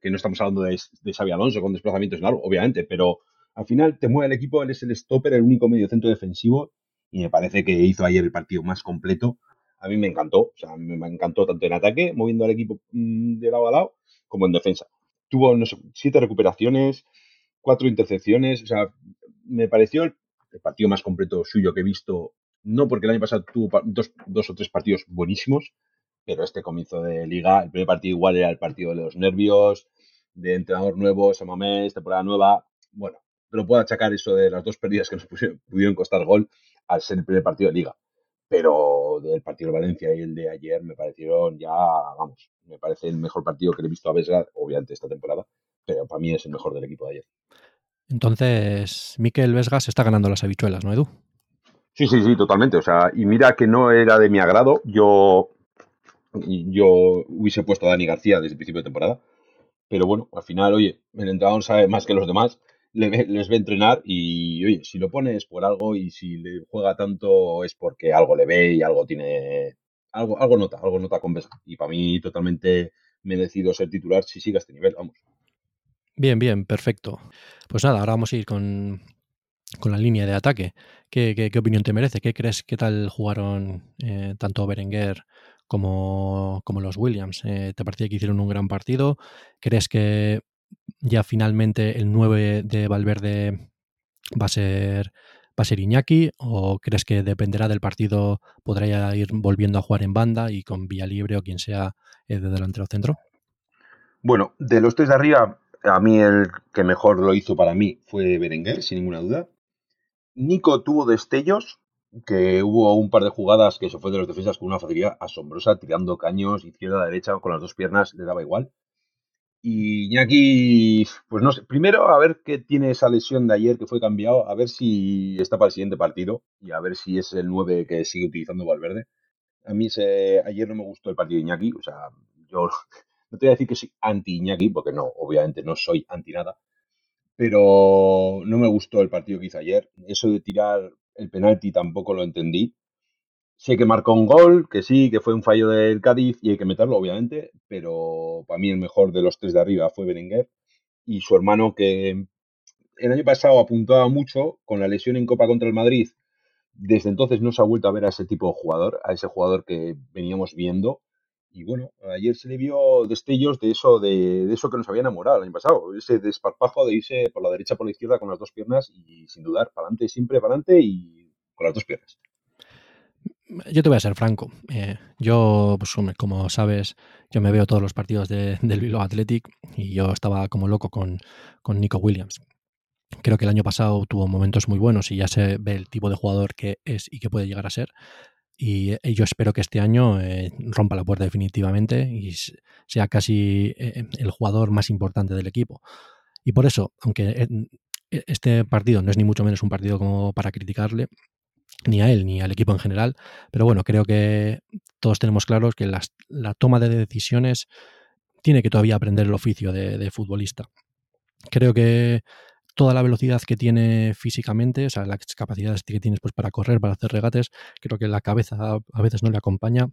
que no estamos hablando de, de Xavi Alonso con desplazamientos largos, obviamente, pero al final te mueve el equipo, él es el stopper, el único mediocentro defensivo, y me parece que hizo ayer el partido más completo. A mí me encantó, o sea, me encantó tanto en ataque, moviendo al equipo mm, de lado a lado, como en defensa. Tuvo, siete recuperaciones, cuatro intercepciones, o sea, me pareció el partido más completo suyo que he visto no porque el año pasado tuvo dos, dos o tres partidos buenísimos, pero este comienzo de liga, el primer partido igual era el partido de los nervios, de entrenador nuevo, Samamés, temporada nueva. Bueno, pero puedo achacar eso de las dos pérdidas que nos pudieron costar gol al ser el primer partido de liga. Pero del partido de Valencia y el de ayer me parecieron ya, vamos, me parece el mejor partido que le he visto a Vesga, obviamente esta temporada, pero para mí es el mejor del equipo de ayer. Entonces, Miquel Vesga se está ganando las habichuelas, ¿no, Edu? Sí, sí, sí, totalmente. O sea, y mira que no era de mi agrado. Yo, yo hubiese puesto a Dani García desde el principio de temporada. Pero bueno, al final, oye, el entrenador sabe más que los demás, le les ve entrenar y, oye, si lo pones por algo y si le juega tanto es porque algo le ve y algo tiene, algo, algo nota, algo nota con Besa. Y para mí totalmente merecido ser titular si sigue a este nivel, vamos. Bien, bien, perfecto. Pues nada, ahora vamos a ir con, con la línea de ataque. ¿Qué, qué, opinión te merece? ¿Qué crees? ¿Qué tal jugaron eh, tanto Berenguer como, como los Williams? Eh, ¿Te parecía que hicieron un gran partido? ¿Crees que ya finalmente el 9 de Valverde va a ser va a ser Iñaki o crees que dependerá del partido podrá ir volviendo a jugar en banda y con vía libre o quien sea eh, de delantero centro? Bueno, de los tres de arriba, a mí el que mejor lo hizo para mí fue Berenguer, sin ninguna duda. Nico tuvo destellos, que hubo un par de jugadas que se fue de los defensas con una facilidad asombrosa, tirando caños izquierda derecha con las dos piernas, le daba igual. Y Iñaki, pues no sé, primero a ver qué tiene esa lesión de ayer que fue cambiado, a ver si está para el siguiente partido y a ver si es el 9 que sigue utilizando Valverde. A mí ese, ayer no me gustó el partido de Iñaki, o sea, yo no te voy a decir que soy anti Iñaki, porque no, obviamente no soy anti nada, pero no me gustó el partido que hizo ayer. Eso de tirar el penalti tampoco lo entendí. Sé que marcó un gol, que sí, que fue un fallo del Cádiz y hay que meterlo, obviamente, pero para mí el mejor de los tres de arriba fue Berenguer y su hermano que el año pasado apuntaba mucho con la lesión en Copa contra el Madrid. Desde entonces no se ha vuelto a ver a ese tipo de jugador, a ese jugador que veníamos viendo y bueno, ayer se le vio destellos de eso, de, eso que nos había enamorado el año pasado, ese desparpajo de irse por la derecha por la izquierda con las dos piernas y sin dudar, para adelante, siempre para adelante y con las dos piernas. Yo te voy a ser franco. Eh, yo, pues, como sabes, yo me veo todos los partidos del Bilbao Athletic y yo estaba como loco con, con Nico Williams. Creo que el año pasado tuvo momentos muy buenos y ya se ve el tipo de jugador que es y que puede llegar a ser. Y, eh, yo espero que este año eh, rompa la puerta definitivamente y sea casi el jugador más importante del equipo. Y por eso, aunque este partido no es ni mucho menos un partido como para criticarle, ni a él ni al equipo en general, pero bueno, creo que todos tenemos claros que la toma de decisiones tiene que todavía aprender el oficio de, de futbolista. Creo que toda la velocidad que tiene físicamente, o sea, las capacidades que tienes pues, para correr, para hacer regates, creo que la cabeza a veces no le acompaña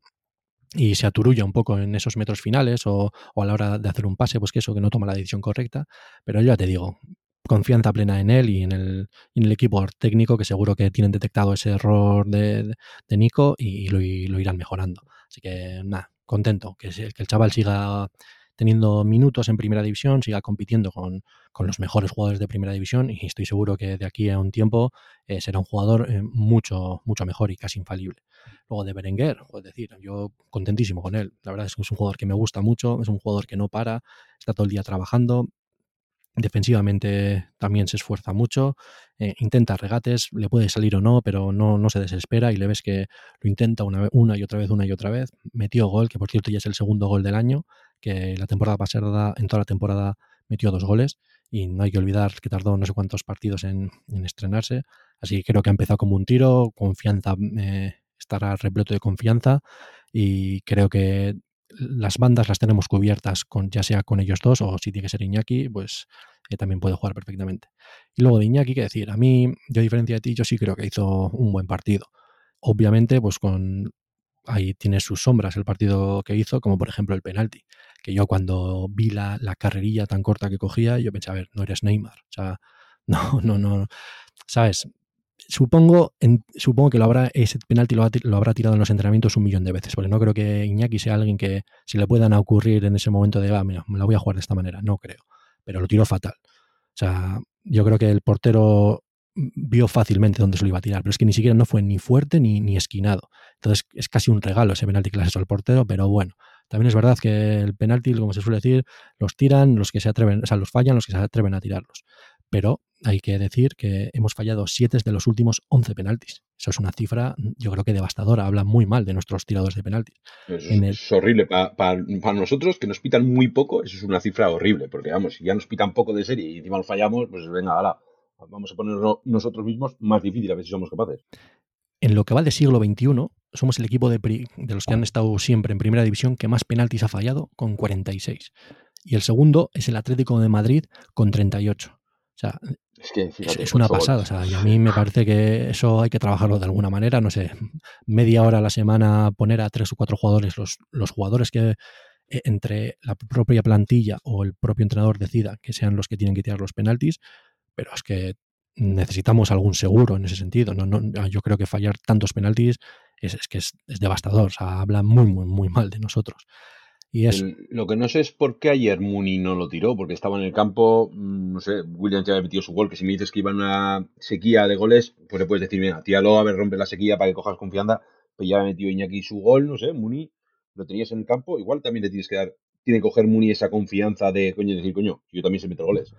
y se aturulla un poco en esos metros finales o, a la hora de hacer un pase, pues que eso, que no toma la decisión correcta. Pero yo ya te digo, confianza plena en él y en el, en el equipo técnico que seguro que tienen detectado ese error de, de Nico y, lo, lo, irán mejorando. Así que nada, contento que, el chaval siga teniendo minutos en primera división, siga compitiendo con, con, los mejores jugadores de primera división y estoy seguro que de aquí a un tiempo eh, será un jugador eh, mucho, mucho mejor y casi infalible. Luego de Berenguer, es decir, yo contentísimo con él. La verdad es que es un jugador que me gusta mucho, es un jugador que no para, está todo el día trabajando, Defensivamente también se esfuerza mucho, eh, intenta regates, le puede salir o no, pero no, no se desespera y le ves que lo intenta una, una y otra vez, una y otra vez. Metió gol, que por cierto ya es el segundo gol del año, que la temporada pasada, en toda la temporada, metió dos goles y no hay que olvidar que tardó no sé cuántos partidos en, estrenarse. Así que creo que ha empezado como un tiro, confianza, eh, estará repleto de confianza y creo que las bandas las tenemos cubiertas con ya sea con ellos dos o si tiene que ser Iñaki, pues eh, también puede jugar perfectamente. Y luego de Iñaki, que decir, a mí, yo a diferencia de ti, yo sí creo que hizo un buen partido. Obviamente, pues con ahí tiene sus sombras el partido que hizo, como por ejemplo el penalti, que yo cuando vi la, la carrerilla tan corta que cogía, yo pensé, a ver, no eres Neymar, o sea, no, no, no, ¿sabes? Supongo, supongo que lo habrá, ese penalti lo, habrá tirado en los entrenamientos un millón de veces, porque no creo que Iñaki sea alguien que se le puedan ocurrir en ese momento de, ah, mira, me la voy a jugar de esta manera. No creo, pero lo tiró fatal. O sea, yo creo que el portero vio fácilmente dónde se lo iba a tirar, pero es que ni siquiera no fue ni fuerte ni, ni esquinado. Entonces es casi un regalo ese penalti que le has al portero, pero bueno, también es verdad que el penalti, como se suele decir, los tiran los que se atreven, o sea, los fallan los que se atreven a tirarlos pero hay que decir que hemos fallado 7 de los últimos 11 penaltis. Eso es una cifra, yo creo que devastadora. Habla muy mal de nuestros tiradores de penaltis. es, horrible. Para, nosotros, que nos pitan muy poco, eso es una cifra horrible. Porque, vamos, si ya nos pitan poco de serie y encima lo fallamos, pues venga, ahora vamos a ponerlo nosotros mismos más difícil a ver si somos capaces. En lo que va del siglo XXI, somos el equipo de, de los que han estado siempre en primera división que más penaltis ha fallado, con 46. Y el segundo es el Atlético de Madrid, con 38. O sea, es, una pasada. O sea, y a mí me parece que eso hay que trabajarlo de alguna manera. No sé, media hora a la semana poner a tres o cuatro jugadores, los, los jugadores que eh, entre la propia plantilla o el propio entrenador decida que sean los que tienen que tirar los penaltis, pero es que necesitamos algún seguro en ese sentido. No, no, yo creo que fallar tantos penaltis es, es que es, es, devastador. O sea, habla muy, muy, muy mal de nosotros lo que no sé es por qué ayer Mooney no lo tiró, porque estaba en el campo, mm, no sé, Williams ya había metido su gol, que si me dices que iba en una sequía de goles, pues le puedes decir, mira, tíralo, a ver, rompe la sequía para que cojas confianza, pues ya había metido Iñaki su gol, no sé, Mooney, lo tenías en el campo, igual también le tienes que dar tiene que coger Muni esa confianza de coño decir, coño, yo también se meto goles.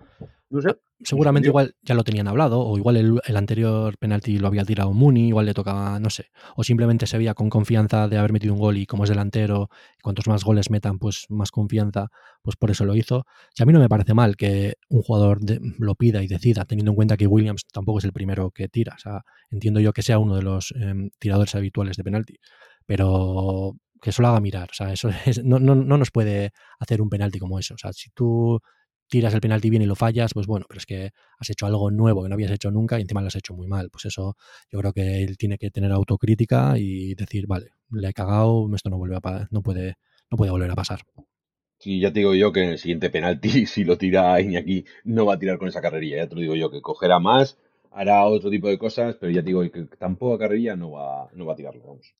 No sé. Seguramente igual ya lo tenían hablado, o igual el, anterior penalti lo había tirado Muni, igual le tocaba, no sé. O simplemente se veía con confianza de haber metido un gol y como es delantero, cuantos más goles metan, pues más confianza, pues por eso lo hizo. Y a mí no me parece mal que un jugador lo pida y decida, teniendo en cuenta que Williams tampoco es el primero que tira. O sea, entiendo yo que sea uno de los em, tiradores habituales de penalti. Pero que eso lo haga mirar. O sea, eso no, no, no, nos puede hacer un penalti como eso. O sea, si tú tiras el penalti bien y lo fallas, pues bueno, pero es que has hecho algo nuevo que no habías hecho nunca y encima lo has hecho muy mal. Pues eso yo creo que él tiene que tener autocrítica y decir, vale, le he cagado, esto no vuelve a no puede, no puede volver a pasar. Sí, ya te digo yo que en el siguiente penalti, si lo tira Iñaki, no va a tirar con esa carrerilla. Ya te lo digo yo, que cogerá más, hará otro tipo de cosas, pero ya te digo que tampoco a carrerilla no va, no va a tirarlo, vamos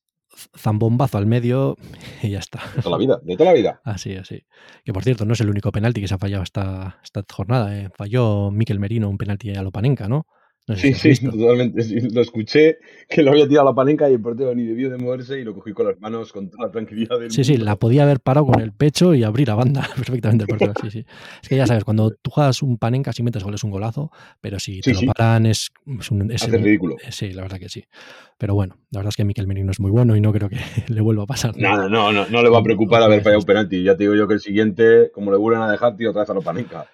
zambombazo al medio y ya está. De toda la vida, de toda la vida. Así, así. Que por cierto, no es el único penalti que se ha fallado esta, esta jornada. ¿eh? Falló Miquel Merino un penalti a Lopanenka, ¿no? Sí, sí, totalmente. lo escuché que lo había tirado a la palenca y el portero ni debió de moverse y lo cogí con las manos con toda la tranquilidad del Sí, sí, la podía haber parado con el pecho y abrir a banda perfectamente el portero. Sí, sí. Es que ya sabes, cuando tú juegas un panenca, si metes gol es un golazo, pero si te lo paran es, un. Es ridículo. Eh, sí, la verdad que sí. Pero bueno, la verdad es que Miquel Merino es muy bueno y no creo que le vuelva a pasar. No, no, no, no, le va a preocupar haber fallado un penalti. Ya te digo yo que el siguiente, como le vuelven a dejar, tío, otra vez a los panenca.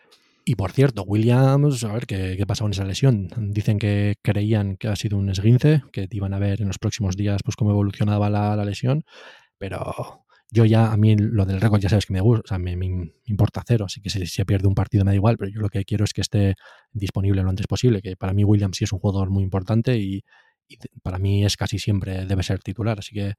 Y por cierto, Williams, a ver qué, qué pasó con esa lesión. Dicen que creían que ha sido un esguince, que iban a ver en los próximos días pues cómo evolucionaba la, lesión, pero yo ya, a mí lo del récord ya sabes que me gusta, o sea, me, importa cero, así que si se pierde un partido me da igual, pero yo lo que quiero es que esté disponible lo antes posible, que para mí Williams sí es un jugador muy importante y, y para mí es casi siempre debe ser titular, así que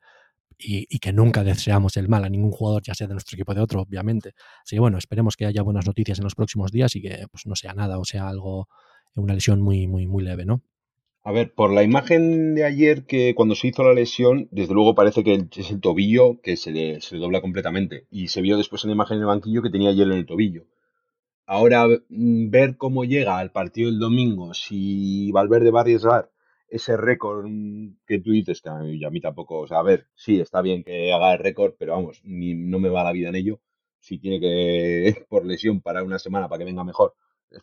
y, que nunca deseamos el mal a ningún jugador, ya sea de nuestro equipo o de otro, obviamente. Así que bueno, esperemos que haya buenas noticias en los próximos días y que pues, no sea nada o sea algo, una lesión muy, muy, muy leve, ¿no? A ver, por la imagen de ayer que cuando se hizo la lesión, desde luego parece que es el tobillo que se le, se dobla completamente. Y se vio después en la imagen en el banquillo que tenía hielo en el tobillo. Ahora, mm, ver cómo llega al partido del domingo, si Valverde va a arriesgar ese récord que tú dices, que a mí, tampoco, o sea, a ver, sí, está bien que haga el récord, pero vamos, ni, no me va la vida en ello. Si tiene que, por lesión, parar una semana para que venga mejor,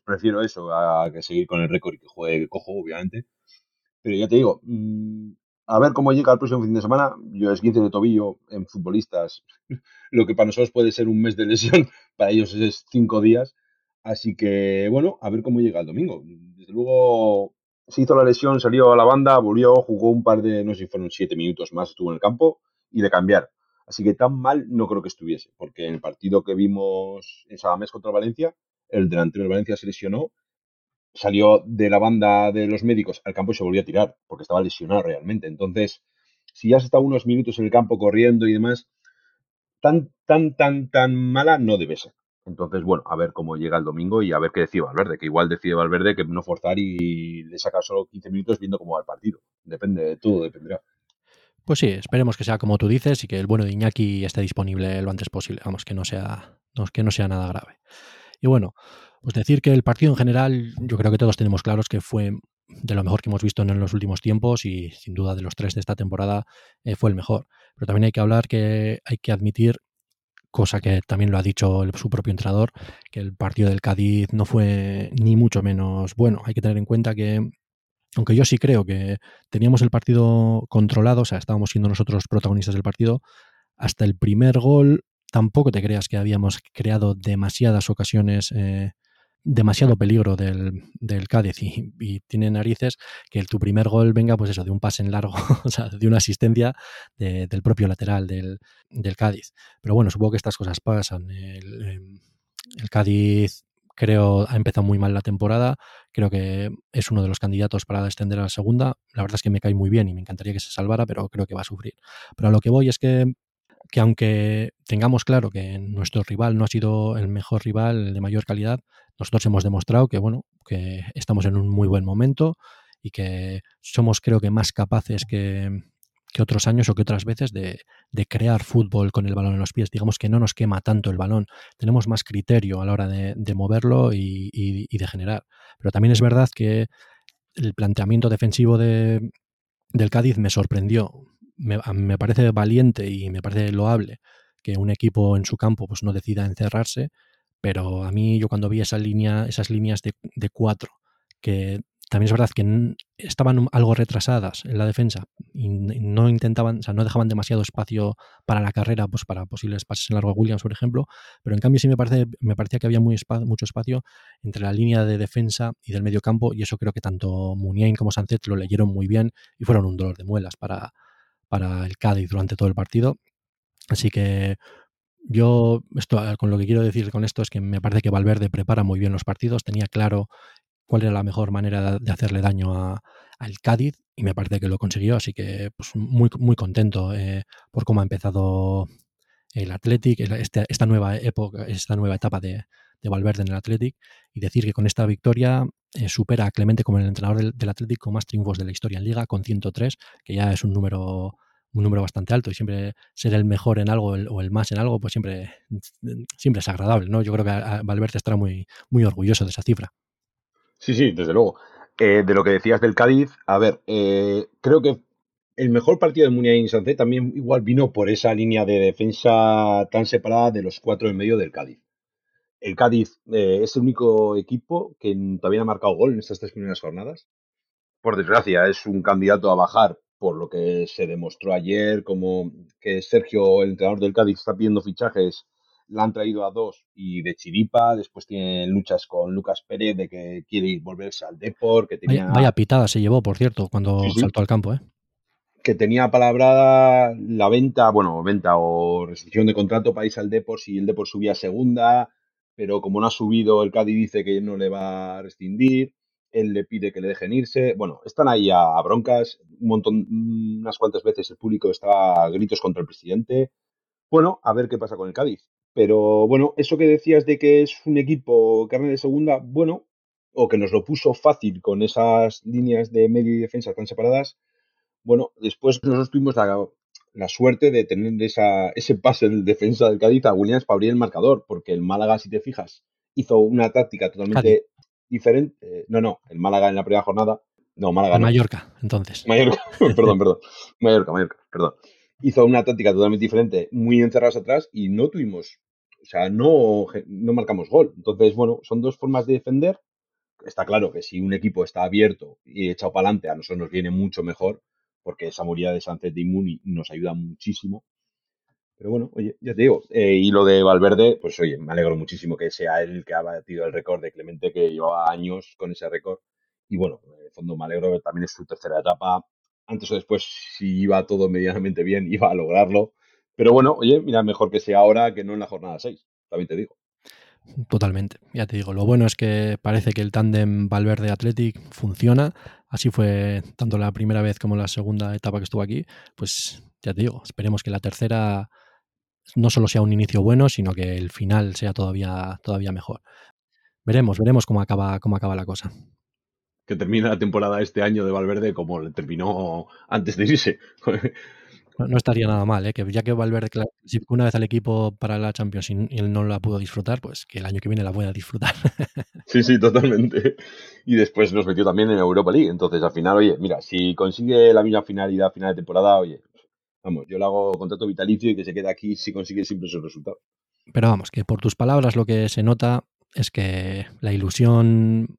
prefiero eso a que seguir con el récord y que juegue cojo, obviamente. Pero ya te digo, mm, a ver cómo llega el próximo fin de semana. Yo es 15 de tobillo en futbolistas. Lo que para nosotros puede ser un mes de lesión, para ellos es cinco días. Así que, bueno, a ver cómo llega el domingo. Desde luego, se hizo la lesión, salió a la banda, volvió, jugó un par de, no sé si fueron siete minutos más, estuvo en el campo y de cambiar. Así que tan mal no creo que estuviese, porque en el partido que vimos en Sabamés contra Valencia, el delantero de Valencia se lesionó salió de la banda de los médicos al campo y se volvió a tirar, porque estaba lesionado realmente. Entonces, si ya has estado unos minutos en el campo corriendo y demás, tan, tan, tan, tan mala no debe ser. Entonces, bueno, a ver cómo llega el domingo y a ver qué decide Valverde, que igual decide Valverde que no forzar y le saca solo 15 minutos viendo cómo va el partido. Depende, de todo dependerá. Pues sí, esperemos que sea como tú dices y que el bueno de Iñaki esté disponible lo antes posible. Vamos, que no sea, que no sea nada grave. Y bueno, pues decir que el partido en general, yo creo que todos tenemos claros que fue de lo mejor que hemos visto en los últimos tiempos y sin duda de los tres de esta temporada eh, fue el mejor. Pero también hay que hablar que hay que admitir, cosa que también lo ha dicho su propio entrenador, que el partido del Cádiz no fue ni mucho menos bueno. Hay que tener en cuenta que, aunque yo sí creo que teníamos el partido controlado, o sea, estábamos siendo nosotros protagonistas del partido, hasta el primer gol tampoco te creas que habíamos creado demasiadas ocasiones eh, demasiado peligro del, del Cádiz y, tiene narices que tu primer gol venga pues eso, de un pase en largo, o sea, de una asistencia del propio lateral del, del, Cádiz. Pero bueno, supongo que estas cosas pasan. El, em, el, Cádiz creo ha empezado muy mal la temporada, creo que es uno de los candidatos para descender a la segunda. La verdad es que me cae muy bien y me encantaría que se salvara, pero creo que va a sufrir. Pero a lo que voy es que que aunque tengamos claro que nuestro rival no ha sido el mejor rival de mayor calidad, nosotros hemos demostrado que bueno, que estamos en un muy buen momento y que somos creo que más capaces que, otros años o que otras veces de, crear fútbol con el balón en los pies. Digamos que no nos quema tanto el balón, tenemos más criterio a la hora de, moverlo y, de generar. Pero también es verdad que el planteamiento defensivo de, del Cádiz me sorprendió me, parece valiente y me parece loable que un equipo en su campo pues no decida encerrarse, pero a mí yo cuando vi esa línea, esas líneas de, de cuatro que también es verdad que estaban algo retrasadas en la defensa y no intentaban, o sea, no dejaban demasiado espacio para la carrera, pues para posibles pases en largo Williams, por ejemplo, pero en cambio sí me parece, me parecía que había muy mucho espacio entre la línea de defensa y del medio campo, y eso creo que tanto Muniain como Sancet lo leyeron muy bien y fueron un dolor de muelas para, para el Cádiz durante todo el partido. Así que yo, esto, con lo que quiero decir con esto es que me parece que Valverde prepara muy bien los partidos, tenía claro cuál era la mejor manera de hacerle daño al Cádiz y me parece que lo consiguió, así que pues, muy, muy contento eh, por cómo ha empezado el Athletic, este, esta nueva época, esta nueva etapa de, Valverde en el Athletic y decir que con esta victoria eh, supera a Clemente como el entrenador del, del Athletic con más triunfos de la historia en Liga, con 103, que ya es un número un número bastante alto y siempre ser el mejor en algo o el más en algo, pues siempre, siempre es agradable, ¿no? Yo creo que Valverde estará muy, muy orgulloso de esa cifra. Sí, sí, desde luego. Eh, de lo que decías del Cádiz, a ver, eh, creo que el mejor partido de Muniain Sánchez también igual vino por esa línea de defensa tan separada de los cuatro en medio del Cádiz. El Cádiz eh, es el único equipo que todavía ha marcado gol en estas tres primeras jornadas. Por desgracia, es un candidato a bajar por lo que se demostró ayer, como que Sergio, el entrenador del Cádiz, está pidiendo fichajes, la han traído a dos y de chiripa, después tienen luchas con Lucas Pérez de que quiere volverse al Depor, que tenía... Vaya, pitada se llevó, por cierto, cuando saltó al campo, ¿eh? Que tenía palabrada la venta, bueno, venta o restricción de contrato para irse al Depor si el Depor subía a segunda, pero como no ha subido, el Cádiz dice que no le va a rescindir. él le pide que le dejen irse. Bueno, están ahí a, broncas, un montón, unas cuantas veces el público está a gritos contra el presidente. Bueno, a ver qué pasa con el Cádiz. Pero bueno, eso que decías de que es un equipo carne de segunda, bueno, o que nos lo puso fácil con esas líneas de medio y defensa tan separadas, bueno, después nosotros tuvimos la, la suerte de tener esa, ese pase de defensa del Cádiz a Williams para abrir el marcador, porque el Málaga, si te fijas, hizo una táctica totalmente diferente. no, no, el Málaga en la primera jornada. No, Málaga. No. Mallorca, entonces. Mallorca, perdón, perdón. Mallorca, Mallorca, perdón. Hizo una táctica totalmente diferente, muy encerrados atrás y no tuvimos, o sea, no, no marcamos gol. Entonces, bueno, son dos formas de defender. Está claro que si un equipo está abierto y echado para adelante, a nosotros nos viene mucho mejor, porque esa moría de Sánchez de Inmuni nos ayuda muchísimo. Pero bueno, oye, ya te digo, eh, y lo de Valverde, pues oye, me alegro muchísimo que sea él el que ha batido el récord de Clemente, que llevaba años con ese récord. Y bueno, en el fondo me alegro, también es su tercera etapa. Antes o después, si iba todo medianamente bien, iba a lograrlo. Pero bueno, oye, mira, mejor que sea ahora que no en la jornada 6, también te digo. Totalmente, ya te digo, lo bueno es que parece que el tándem Valverde Athletic funciona, así fue tanto la primera vez como la segunda etapa que estuvo aquí, pues ya te digo, esperemos que la tercera no solo sea un inicio bueno, sino que el final sea todavía, todavía mejor. Veremos, veremos cómo acaba, cómo acaba la cosa. Que termine la temporada este año de Valverde como le terminó antes de irse. No, estaría nada mal, ¿eh? que ya que Valverde si una vez al equipo para la Champions y él no la pudo disfrutar, pues que el año que viene la pueda disfrutar. Sí, sí, totalmente. Y después nos metió también en Europa League. Entonces, al final, oye, mira, si consigue la misma finalidad final de temporada, oye, vamos, yo le hago contrato vitalicio y que se quede aquí si consigue siempre esos resultados. Pero vamos, que por tus palabras lo que se nota es que la ilusión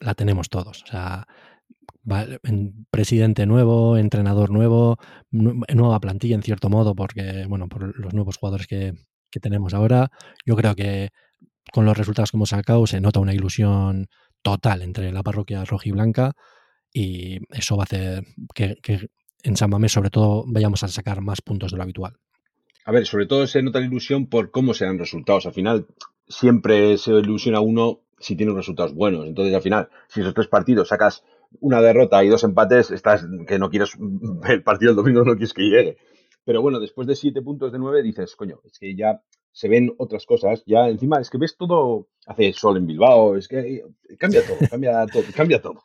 la tenemos todos. O sea, presidente nuevo, entrenador nuevo, nueva plantilla en cierto modo, porque, bueno, por los nuevos jugadores que, tenemos ahora, yo creo que con los resultados que hemos sacado se nota una ilusión total entre la parroquia roja y blanca y eso va a hacer que, en San Mamés sobre todo vayamos a sacar más puntos de lo habitual. A ver, sobre todo se nota la ilusión por cómo sean resultados. Al final siempre se ilusiona uno si tiene resultados buenos. Entonces al final, si esos tres partidos sacas una derrota y dos empates, estás que no quieres el partido del domingo, no quieres que llegue. Pero bueno, después de siete puntos de nueve dices, coño, es que ya se ven otras cosas, ya encima es que ves todo, hace sol en Bilbao, es que cambia todo, cambia todo, cambia todo.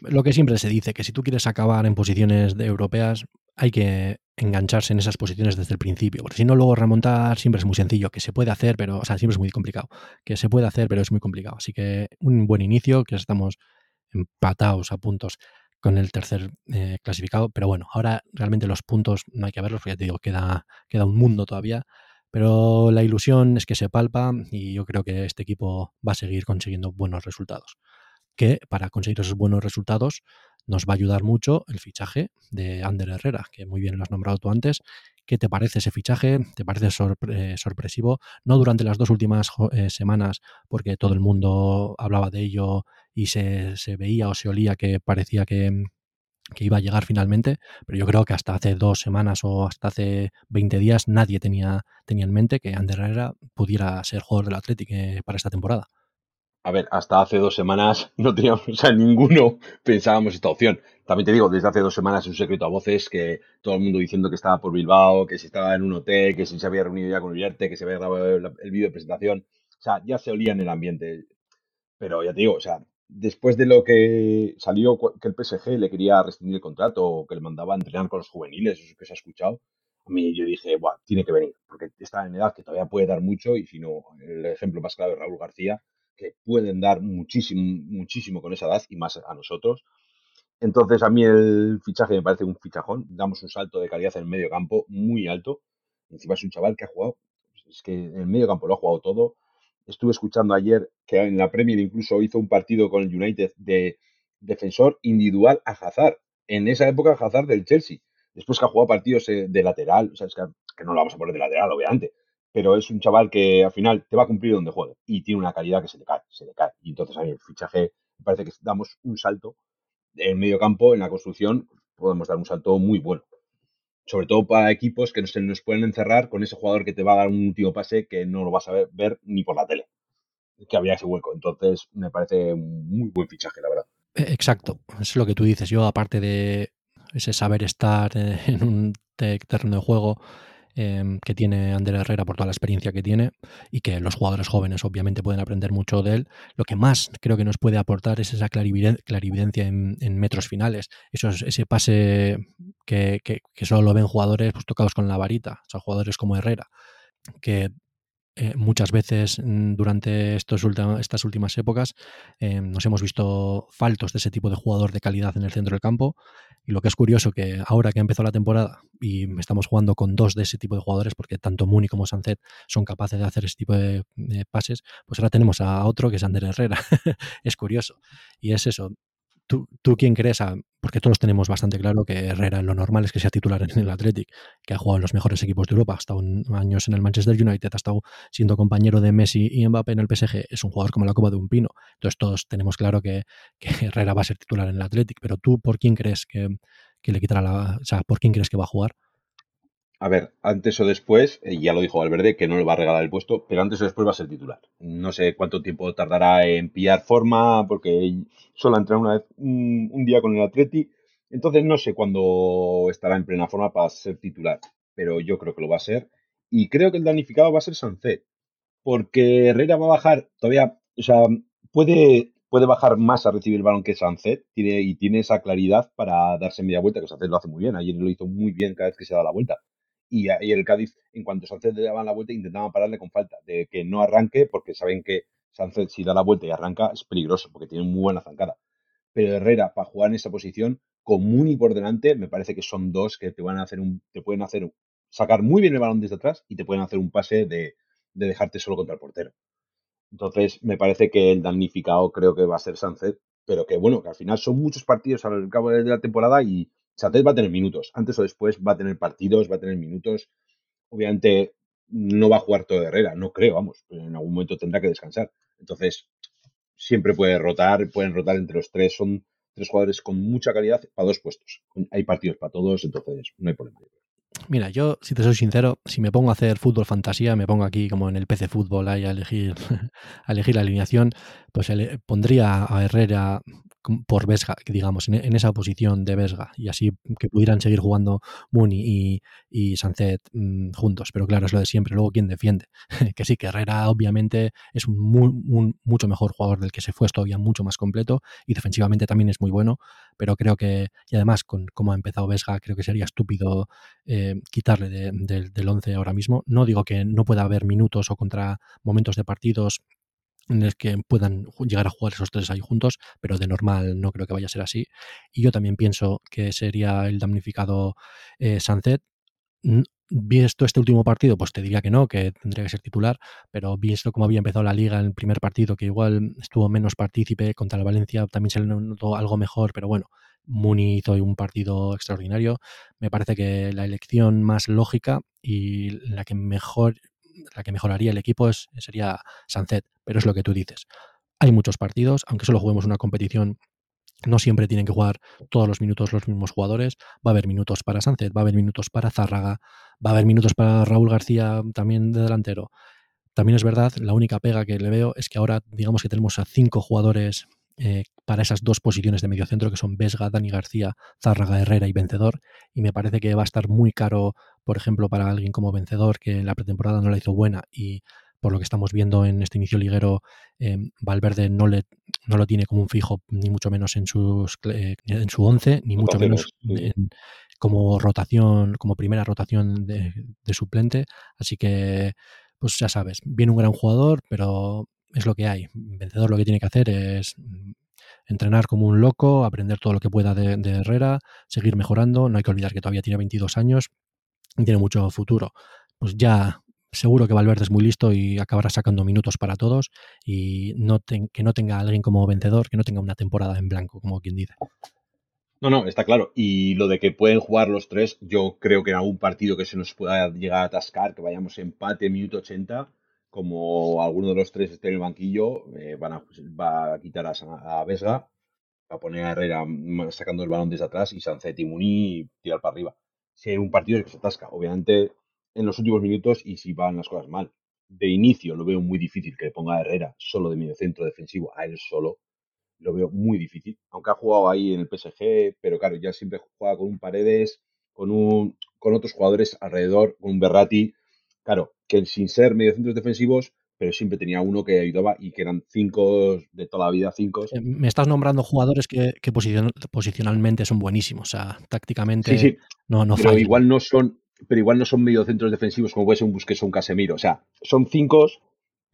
Lo que siempre se dice, que si tú quieres acabar en posiciones de europeas, hay que engancharse en esas posiciones desde el principio, porque si no luego remontar siempre es muy sencillo, que se puede hacer, pero, o sea, siempre es muy complicado, que se puede hacer, pero es muy complicado. Así que un buen inicio, que estamos empatados a puntos con el tercer eh, clasificado, pero bueno, ahora realmente los puntos no hay que verlos, porque ya te digo, queda, queda un mundo todavía, pero la ilusión es que se palpa y yo creo que este equipo va a seguir consiguiendo buenos resultados. Que para conseguir esos buenos resultados nos va a ayudar mucho el fichaje de Ander Herrera, que muy bien lo has nombrado tú antes, ¿Qué te parece ese fichaje? ¿Te parece sorpresivo? No durante las dos últimas eh, semanas, porque todo el mundo hablaba de ello y se, veía o se olía que parecía que, iba a llegar finalmente, pero yo creo que hasta hace dos semanas o hasta hace 20 días nadie tenía, tenía en mente que Ander Herrera pudiera ser jugador del Atlético eh, para esta temporada a ver, hasta hace dos semanas no teníamos, o sea, ninguno pensábamos esta opción. También te digo, desde hace dos semanas es un secreto a voces que todo el mundo diciendo que estaba por Bilbao, que si estaba en un hotel, que si se había reunido ya con Uriarte, que se había grabado el, vídeo de presentación. O sea, ya se olía en el ambiente. Pero ya te digo, o sea, después de lo que salió que el PSG le quería restringir el contrato o que le mandaba a entrenar con los juveniles, eso que se ha escuchado, a mí yo dije, Buah, tiene que venir, porque está en edad que todavía puede dar mucho y si no, el ejemplo más claro es Raúl García, que pueden dar muchísimo, muchísimo con esa edad y más a nosotros. Entonces, a mí el fichaje me parece un fichajón. Damos un salto de calidad en el medio campo muy alto. Encima es un chaval que ha jugado, es que en el medio campo lo ha jugado todo. Estuve escuchando ayer que en la Premier incluso hizo un partido con el United de defensor individual a Hazard. En esa época, Hazard del Chelsea. Después que ha jugado partidos eh, de lateral, o sea, es que, no lo vamos a poner de lateral, obviamente, pero es un chaval que al final te va a cumplir donde juegue y tiene una calidad que se le cae, se le cae. Y entonces a mí el fichaje me parece que damos un salto en medio campo, en la construcción, podemos dar un salto muy bueno. Sobre todo para equipos que no se nos pueden encerrar con ese jugador que te va a dar un último pase que no lo vas a ver, ni por la tele, que había ese hueco. Entonces me parece un muy buen fichaje, la verdad. E, exacto, es lo que tú dices. Yo, aparte de ese saber estar en un terreno de juego em, que tiene Ander Herrera por toda la experiencia que tiene y que los jugadores jóvenes obviamente pueden aprender mucho de él, lo que más creo que nos puede aportar es esa clarividencia en, metros finales. Ese pase que, solo lo ven jugadores pues, tocados con la varita, o sea, jugadores como Herrera, que eh, muchas veces mm, durante estos estas últimas épocas eh, nos hemos visto faltos de ese tipo de jugador de calidad en el centro del campo. Y lo que es curioso que ahora que empezó la temporada y estamos jugando con dos de ese tipo de jugadores, porque tanto Muni como Sancet son capaces de hacer ese tipo de, pases, pues ahora tenemos a otro que es Ander Herrera. es curioso. Y es eso, ¿Tú, ¿Tú, quién crees? porque todos tenemos bastante claro que Herrera lo normal es que sea titular en el Athletic, que ha jugado en los mejores equipos de Europa, ha estado años en el Manchester United, ha estado siendo compañero de Messi y Mbappé en el PSG, es un jugador como la copa de un pino. Entonces todos tenemos claro que, Herrera va a ser titular en el Athletic, pero tú, ¿por quién crees que, que le quitará la... O sea, ¿por quién crees que va a jugar? A ver, antes o después, eh, ya lo dijo Valverde, que no le va a regalar el puesto, pero antes o después va a ser titular. No sé cuánto tiempo tardará en pillar forma, porque solo ha una vez un, día con el Atleti, entonces no sé cuándo estará en plena forma para ser titular, pero yo creo que lo va a ser. Y creo que el danificado va a ser Sancet, porque Herrera va a bajar todavía, o sea, puede, puede bajar más a recibir el balón que Sancet, tiene, y tiene esa claridad para darse media vuelta, que Sancet lo hace muy bien, ayer lo hizo muy bien cada vez que se da la vuelta y, el Cádiz, en cuanto Sánchez le daban la vuelta, intentaban pararle con falta, de que no arranque, porque saben que Sánchez si da la vuelta y arranca es peligroso, porque tiene muy buena zancada. Pero Herrera, para jugar en esa posición, con Muni por delante, me parece que son dos que te van a hacer un, te pueden hacer sacar muy bien el balón desde atrás y te pueden hacer un pase de, de dejarte solo contra el portero. Entonces, me parece que el damnificado creo que va a ser Sánchez, pero que bueno, que al final son muchos partidos al cabo de la temporada y Sánchez va a tener minutos. Antes o después va a tener partidos, va a tener minutos. Obviamente no va a jugar todo Herrera, no creo, vamos. Pero en algún momento tendrá que descansar. Entonces, siempre puede rotar, pueden rotar entre los tres. Son tres jugadores con mucha calidad para dos puestos. Hay partidos para todos, entonces no hay problema. Mira, yo, si te soy sincero, si me pongo a hacer fútbol fantasía, me pongo aquí como en el PC Fútbol ahí a elegir, a elegir la alineación, pues pondría a Herrera por Vesga, digamos, en, esa posición de Vesga, y así que pudieran seguir jugando Muni y, y Sancet mm, juntos. Pero claro, es lo de siempre. Luego, ¿quién defiende? que sí, que Herrera obviamente es un, mucho mejor jugador del que se fue, es todavía mucho más completo y defensivamente también es muy bueno, pero creo que, y además, con cómo ha empezado Vesga, creo que sería estúpido eh, quitarle del 11 ahora mismo. No digo que no pueda haber minutos o contra momentos de partidos en el que puedan llegar a jugar esos tres ahí juntos, pero de normal no creo que vaya a ser así. Y yo también pienso que sería el damnificado eh. Visto este último partido, pues te diría que no, que tendría que ser titular, pero visto cómo había empezado la liga en el primer partido, que igual estuvo menos partícipe contra el Valencia, también se le notó algo mejor, pero bueno, Muni hizo un partido extraordinario. Me parece que la elección más lógica y la que mejor la que mejoraría el equipo es, sería Sancet, pero es lo que tú dices. Hay muchos partidos, aunque solo juguemos una competición, no siempre tienen que jugar todos los minutos los mismos jugadores. Va a haber minutos para Sancet, va a haber minutos para Zárraga, va a haber minutos para Raúl García también de delantero. También es verdad, la única pega que le veo es que ahora digamos que tenemos a cinco jugadores eh, para esas dos posiciones de mediocentro que son Vesga, Dani García, Zárraga, Herrera y Vencedor. Y me parece que va a estar muy caro, por ejemplo, para alguien como Vencedor, que en la pretemporada no la hizo buena y por lo que estamos viendo en este inicio liguero, eh, Valverde no, le, no lo tiene como un fijo, ni mucho menos en, sus, eh, en su once, ni mucho menos como rotación, como primera rotación de, de suplente. Así que, pues ya sabes, viene un gran jugador, pero es lo que hay. Vencedor lo que tiene que hacer es mm, entrenar como un loco, aprender todo lo que pueda de, Herrera, seguir mejorando. No hay que olvidar que todavía tiene 22 años tiene mucho futuro. Pues ya seguro que Valverde es muy listo y acabará sacando minutos para todos y no que no tenga a alguien como vencedor, que no tenga una temporada en blanco, como quien dice. No, no, está claro. Y lo de que pueden jugar los tres, yo creo que en algún partido que se nos pueda llegar a atascar, que vayamos empate, minuto 80, como alguno de los tres esté en el banquillo, eh, van a, va a quitar a, Vesga, va a poner a Herrera sacando el balón desde atrás y Sancet y Muni y tirar para arriba. Si hay un partido que se atasca, obviamente en los últimos minutos y si van las cosas mal. De inicio lo veo muy difícil que le ponga a Herrera solo de medio centro defensivo, a él solo, lo veo muy difícil. Aunque ha jugado ahí en el PSG, pero claro, ya siempre juega con un Paredes, con, un, con otros jugadores alrededor, con un Berratti. Claro, que sin ser mediocentros defensivos, pero siempre tenía uno que ayudaba y que eran cinco de toda la vida, cinco. Eh, me estás nombrando jugadores que, que posicionalmente son buenísimos, o sea, tácticamente sí, sí, no, no pero igual no son pero igual no son mediocentros defensivos como puede ser un Busquets o un Casemiro. O sea, son cinco,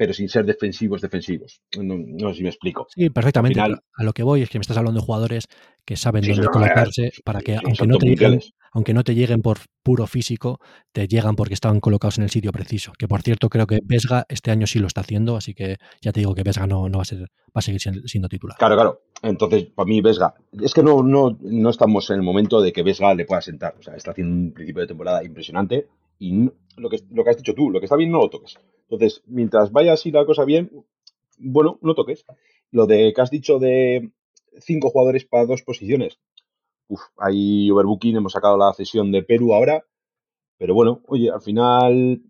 pero sin ser defensivos defensivos. No, sé si me explico. Sí, perfectamente. a lo que voy es que me estás hablando de jugadores que saben dónde colocarse para que aunque no te lleguen, aunque no te lleguen por puro físico, te llegan porque estaban colocados en el sitio preciso. Que por cierto creo que Vesga este año sí lo está haciendo, así que ya te digo que Vesga no, no va a ser, va a seguir siendo titular. Claro, claro. Entonces, para mí, Vesga, es que no, no, no estamos en el momento de que Vesga le pueda sentar. O sea, está haciendo un principio de temporada impresionante y lo, que, lo que has dicho tú, lo que está bien no lo toques. Entonces, mientras vaya así la cosa bien, bueno, no toques. Lo de que has dicho de cinco jugadores para dos posiciones. Uf, hay overbooking, hemos sacado la cesión de Perú ahora. Pero bueno, oye, al final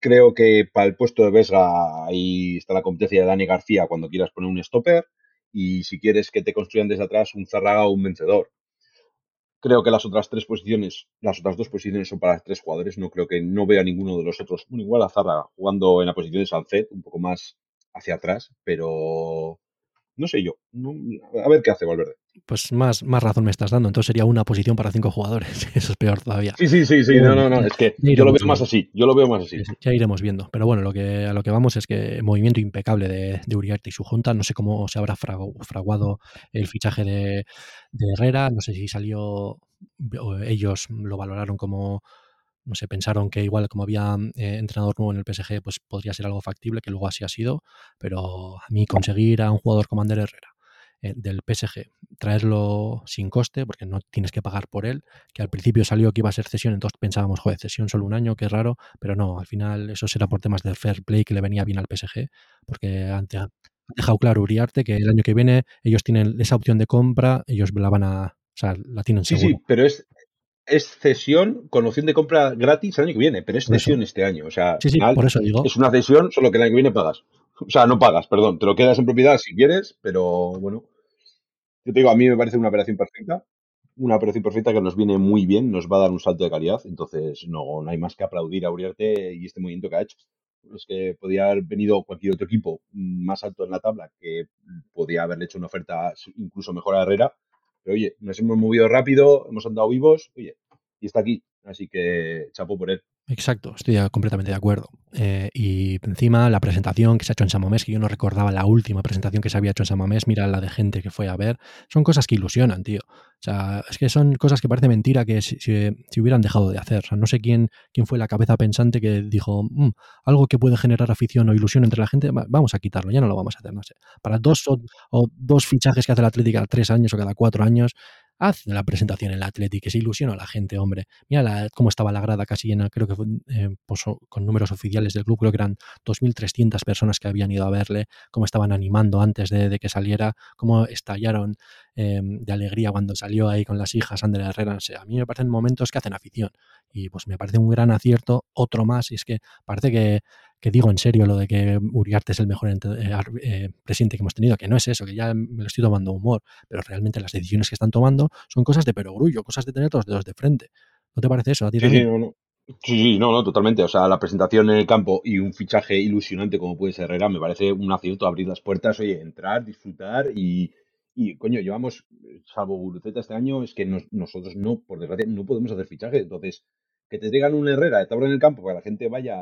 creo que para el puesto de Vesga ahí está la competencia de Dani García cuando quieras poner un stopper y si quieres que te construyan desde atrás un Zarraga o un vencedor. Creo que las otras tres posiciones, las otras dos posiciones son para tres jugadores. No creo que no vea ninguno de los otros. Bueno, igual a Zarraga jugando en la posición de Sancet, un poco más hacia atrás, pero no sé yo. a ver qué hace Valverde. Pues más, más razón me estás dando. Entonces sería una posición para cinco jugadores. Eso es peor todavía. Sí, sí, sí, sí. No, no, no. Es que yo lo veo más así. Yo lo veo más así. Ya iremos viendo. Pero bueno, lo que, a lo que vamos es que movimiento impecable de, de Uriarte y su junta. No sé cómo se habrá fraguado el fichaje de, de Herrera. No sé si salió. Ellos lo valoraron como no sé, pensaron que igual como había eh, entrenador nuevo en el PSG, pues podría ser algo factible, que luego así ha sido, pero a mí conseguir a un jugador como Ander Herrera del PSG, traerlo sin coste, porque no tienes que pagar por él, que al principio salió que iba a ser cesión, entonces pensábamos, joder, cesión solo un año, qué raro, pero no, al final eso será por temas de fair play que le venía bien al PSG, porque antes ha dejado claro Uriarte que el año que viene ellos tienen esa opción de compra, ellos la van a, o sea, la tienen seguro. Sí, sí, pero es, es cesión con opción de compra gratis el año que viene, pero es cesión este año. O sea, sí, sí, por eso digo. es una cesión, solo que el año que viene pagas. O sea, no pagas, perdón, te lo quedas en propiedad si quieres, pero bueno. Yo te digo, a mí me parece una operación perfecta. Una operación perfecta que nos viene muy bien, nos va a dar un salto de calidad. Entonces, no, no hay más que aplaudir a Uriarte y este movimiento que ha hecho. Es que podía haber venido cualquier otro equipo más alto en la tabla que podía haberle hecho una oferta incluso mejor a Herrera pero oye, nos hemos movido rápido, hemos andado vivos, oye, y está aquí. Así que chapo por él. Exacto, estoy completamente de acuerdo. Eh, y encima la presentación que se ha hecho en Samamés, que yo no recordaba la última presentación que se había hecho en Samamés, mira la de gente que fue a ver, son cosas que ilusionan, tío. O sea, es que son cosas que parece mentira que si, hubieran dejado de hacer. O sea, no sé quién, quién fue la cabeza pensante que dijo, mm, algo que puede generar afición o ilusión entre la gente, vamos a quitarlo, ya no lo vamos a hacer. No. Para dos o, dos fichajes que hace la Atlética cada tres años o cada cuatro años, haz la presentación en la Atleti, que se ilusiona a la gente, hombre. Mira cómo estaba la grada casi llena, creo que fue, eh, pues, con números oficiales del club, creo que eran 2.300 personas que habían ido a verle, cómo estaban animando antes de, que saliera, cómo estallaron eh, de alegría cuando salió ahí con las hijas Ander Herrera. a mí me parecen momentos que hacen afición y pues me parece un gran acierto, otro más, y es que parece que, que digo en serio lo de que Uriarte es el mejor eh, eh, presidente que hemos tenido, que no es eso, que ya me lo estoy tomando humor, pero realmente las decisiones que están tomando son cosas de perogrullo, cosas de tener los dedos de frente. ¿No te parece eso? sí, sí, no, no. Sí, no, no, totalmente. O sea, la presentación en el campo y un fichaje ilusionante como puede ser Herrera, me parece un acierto abrir las puertas, oye, entrar, disfrutar y, y coño, llevamos, salvo Guruceta este año, es que nosotros no, por desgracia, no podemos hacer fichaje. Entonces, que te traigan un Herrera, te abren el campo para que la gente vaya,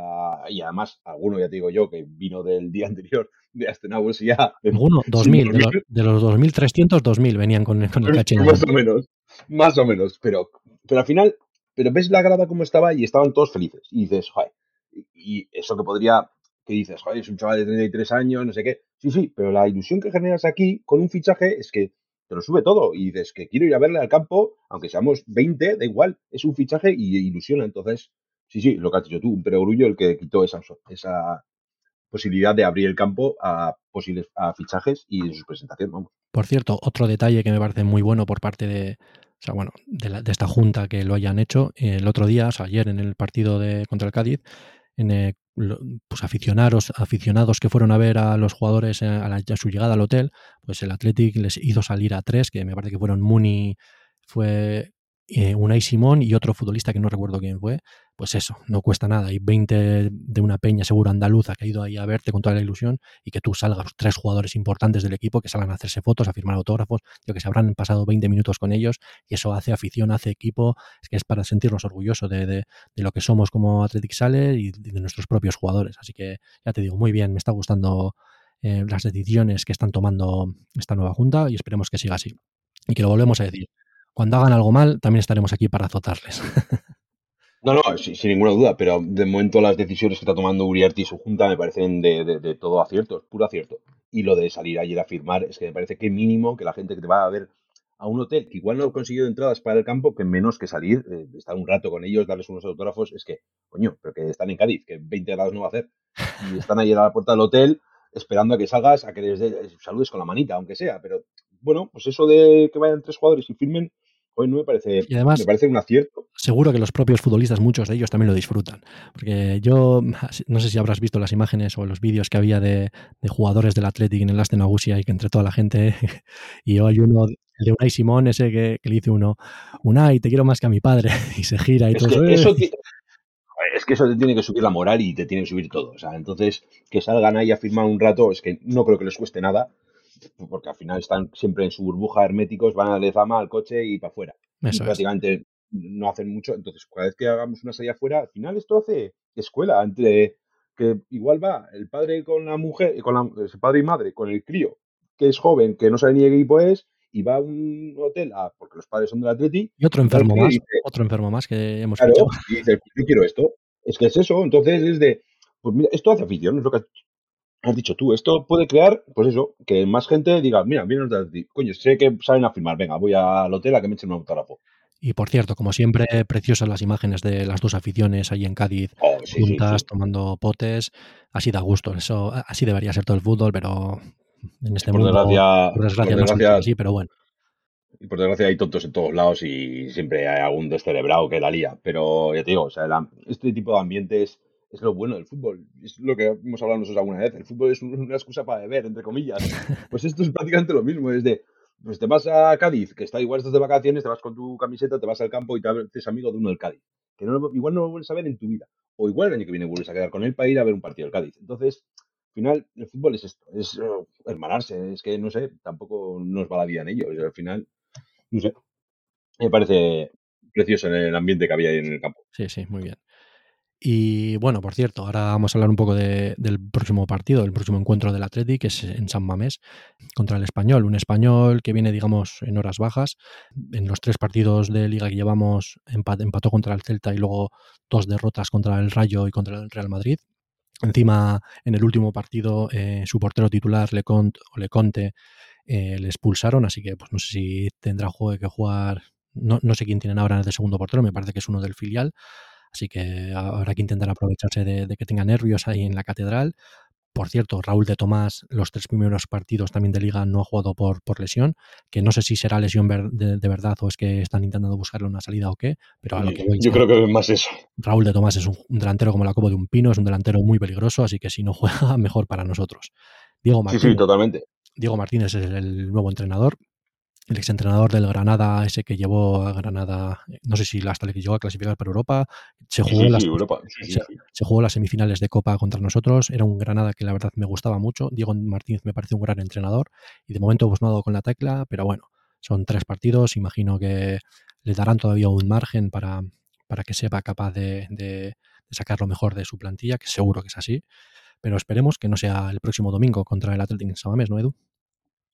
y además, alguno, ya te digo yo, que vino del día anterior de Astenaus y ya. Alguno, 2000, de los, de los 2.300, 2.000 venían con, con el cachín. Más o menos, más o menos, pero, pero al final, pero ves la grada como estaba y estaban todos felices. Y dices, joder, y eso que podría, que dices, joder, es un chaval de 33 años, no sé qué. Sí, sí, pero la ilusión que generas aquí con un fichaje es que te lo sube todo y dices que quiero ir a verle al campo, aunque seamos 20, da igual, es un fichaje y ilusiona. Entonces, sí, sí, lo que has dicho tú, un perogrullo el que quitó esa, esa posibilidad de abrir el campo a posibles a fichajes y en su presentación, vamos. Por cierto, otro detalle que me parece muy bueno por parte de, o sea, bueno, de, esta junta que lo hayan hecho, el otro día, o sea, ayer en el partido de contra el Cádiz, en, pues aficionados, aficionados que fueron a ver a los jugadores a, a, su llegada al hotel, pues el Athletic les hizo salir a tres, que me parece que fueron Muni, fue eh, Unai Simón y otro futbolista que no recuerdo quién fue, pues eso, no cuesta nada. Y 20 de una peña seguro andaluza que ha ido ahí a verte con toda la ilusión y que tú salgas, tres jugadores importantes del equipo que salgan a hacerse fotos, a firmar autógrafos, yo que se habrán pasado 20 minutos con ellos y eso hace afición, hace equipo, es que es para sentirnos orgullosos de, de, lo que somos como Athletic Sale y de nuestros propios jugadores. Así que ya te digo, muy bien, me está gustando eh, las decisiones que están tomando esta nueva junta y esperemos que siga así. Y que lo volvemos a decir, cuando hagan algo mal, también estaremos aquí para azotarles. No, no, sin, sin, ninguna duda, pero de momento las decisiones que está tomando Uriarte y su junta me parecen de, de, de, todo acierto, puro acierto. Y lo de salir ayer a firmar es que me parece que mínimo que la gente que te va a ver a un hotel que igual no ha conseguido entradas para el campo, que menos que salir, eh, estar un rato con ellos, darles unos autógrafos, es que, coño, pero que están en Cádiz, que 20 grados no va a hacer. Y están ayer a la puerta del hotel esperando a que salgas, a que les de, saludes con la manita, aunque sea, pero bueno, pues eso de que vayan tres jugadores y firmen, hoy no me parece, y además, me parece un acierto. Seguro que los propios futbolistas, muchos de ellos, también lo disfrutan. Porque yo, no sé si habrás visto las imágenes o los vídeos que había de, de jugadores del Athletic en el Aston Agusia y que entre toda la gente, y hay uno, el de Unai Simón, ese que, que, le dice uno, Unai, te quiero más que a mi padre, y se gira y es todo que eso. Es que eso te tiene que subir la moral y te tiene que subir todo. O sea, entonces, que salgan ahí a firmar un rato, es que no creo que les cueste nada, porque al final están siempre en su burbuja herméticos, van a Lezama al coche y para afuera. Eso y prácticamente es. no hacen mucho. Entonces, cada vez que hagamos una salida afuera, al final esto hace escuela entre que igual va el padre con la mujer, con la, el padre y madre, con el crío, que es joven, que no sabe ni qué equipo es, y va a un hotel, a, porque los padres son del Atleti. Y otro enfermo más, dice, otro enfermo más que hemos claro, hecho. Y dice, yo quiero esto. Es que es eso, entonces es de, pues mira, esto hace afición, es lo que has dicho tú. Esto puede crear, pues eso, que más gente diga, mira, vienen de coño, sé que salen a firmar, venga, voy al hotel a que me echen un autógrafo. Y por cierto, como siempre, preciosas las imágenes de las dos aficiones ahí en Cádiz, oh, sí, juntas, sí, sí. tomando potes. Así da gusto. Eso, así debería ser todo el fútbol, pero en este por mundo, desgracia, por desgracia, por no desgracia, es así, pero bueno. Y por desgracia hay tontos en todos lados y siempre hay algún descerebrado que la lía. Pero ya te digo, o sea, la, este tipo de ambientes es lo bueno del fútbol. Es lo que hemos hablado nosotros alguna vez. El fútbol es una excusa para beber, entre comillas. Pues esto es prácticamente lo mismo. Es de, pues te vas a Cádiz, que está igual estás de vacaciones, te vas con tu camiseta, te vas al campo y te haces amigo de uno del Cádiz. Que no, igual no lo vuelves a ver en tu vida. O igual el año que viene vuelves a quedar con él para ir a ver un partido del Cádiz. Entonces, al final, el fútbol es esto, es uh, hermanarse. Es que, no sé, tampoco nos va la vida en ello. O sea, al final, no sé. Me parece precioso en el ambiente que había ahí en el campo. Sí, sí, muy bien. Y bueno, por cierto, ahora vamos a hablar un poco de, del próximo partido, el próximo encuentro del Atleti, que es en San Mamés, contra el Español. Un Español que viene, digamos, en horas bajas. En los tres partidos de liga que llevamos, empat, empató contra el Celta y luego dos derrotas contra el Rayo y contra el Real Madrid. Encima, en el último partido, eh, su portero titular, Leconte, o Leconte, eh, le expulsaron, así que pues no sé si tendrá juego que jugar. No, no sé quién tienen ahora de segundo portero, me parece que es uno del filial. Así que habrá que intentar aprovecharse de, de, que tenga nervios ahí en la catedral. Por cierto, Raúl de Tomás, los tres primeros partidos también de liga no ha jugado por, por lesión, que no sé si será lesión ver, de, de, verdad o es que están intentando buscarle una salida o qué, pero a lo que voy Yo creo que es más eso. Raúl de Tomás es un, un, delantero como la copa de un pino, es un delantero muy peligroso, así que si no juega, mejor para nosotros. Diego Martínez, sí, sí, totalmente. Diego Martínez es el nuevo entrenador, el exentrenador del Granada, ese que llevó a Granada, no sé si hasta le llegó a clasificar para Europa, se jugó, sí, sí, las, Europa. se, se, jugó las semifinales de Copa contra nosotros, era un Granada que la verdad me gustaba mucho, Diego Martínez me parece un gran entrenador y de momento pues no ha dado con la tecla, pero bueno, son tres partidos, imagino que le darán todavía un margen para, para que sepa capaz de, de, de sacar lo mejor de su plantilla, que seguro que es así, pero esperemos que no sea el próximo domingo contra el Atlético en Samames, ¿no, Edu?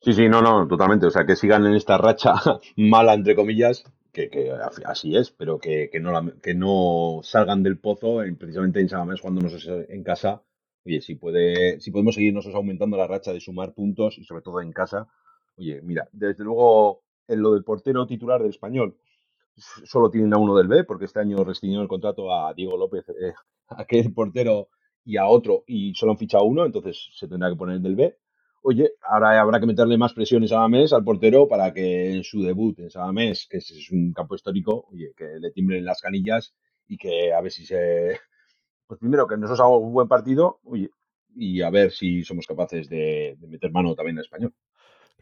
Sí, sí, no, no, totalmente. O sea, que sigan en esta racha mala, entre comillas, que, que así es, pero que, que, no la, que no salgan del pozo en, precisamente en Samamés jugándonos en casa. Oye, si, puede, si podemos seguirnos aumentando la racha de sumar puntos y sobre todo en casa. Oye, mira, desde luego en lo del portero titular del español, solo tienen a uno del B, porque este año restringió el contrato a Diego López, eh, aquel portero, y a otro, y solo han fichado uno, entonces se tendrá que poner el del B oye, ahora habrá que meterle más presión en Sabamés al portero para que en su debut en Sabamés, que es un campo histórico, oye, que le timbren las canillas y que a ver si se pues primero que nosotros hagamos un buen partido y a ver si somos capaces de, de meter mano también en español.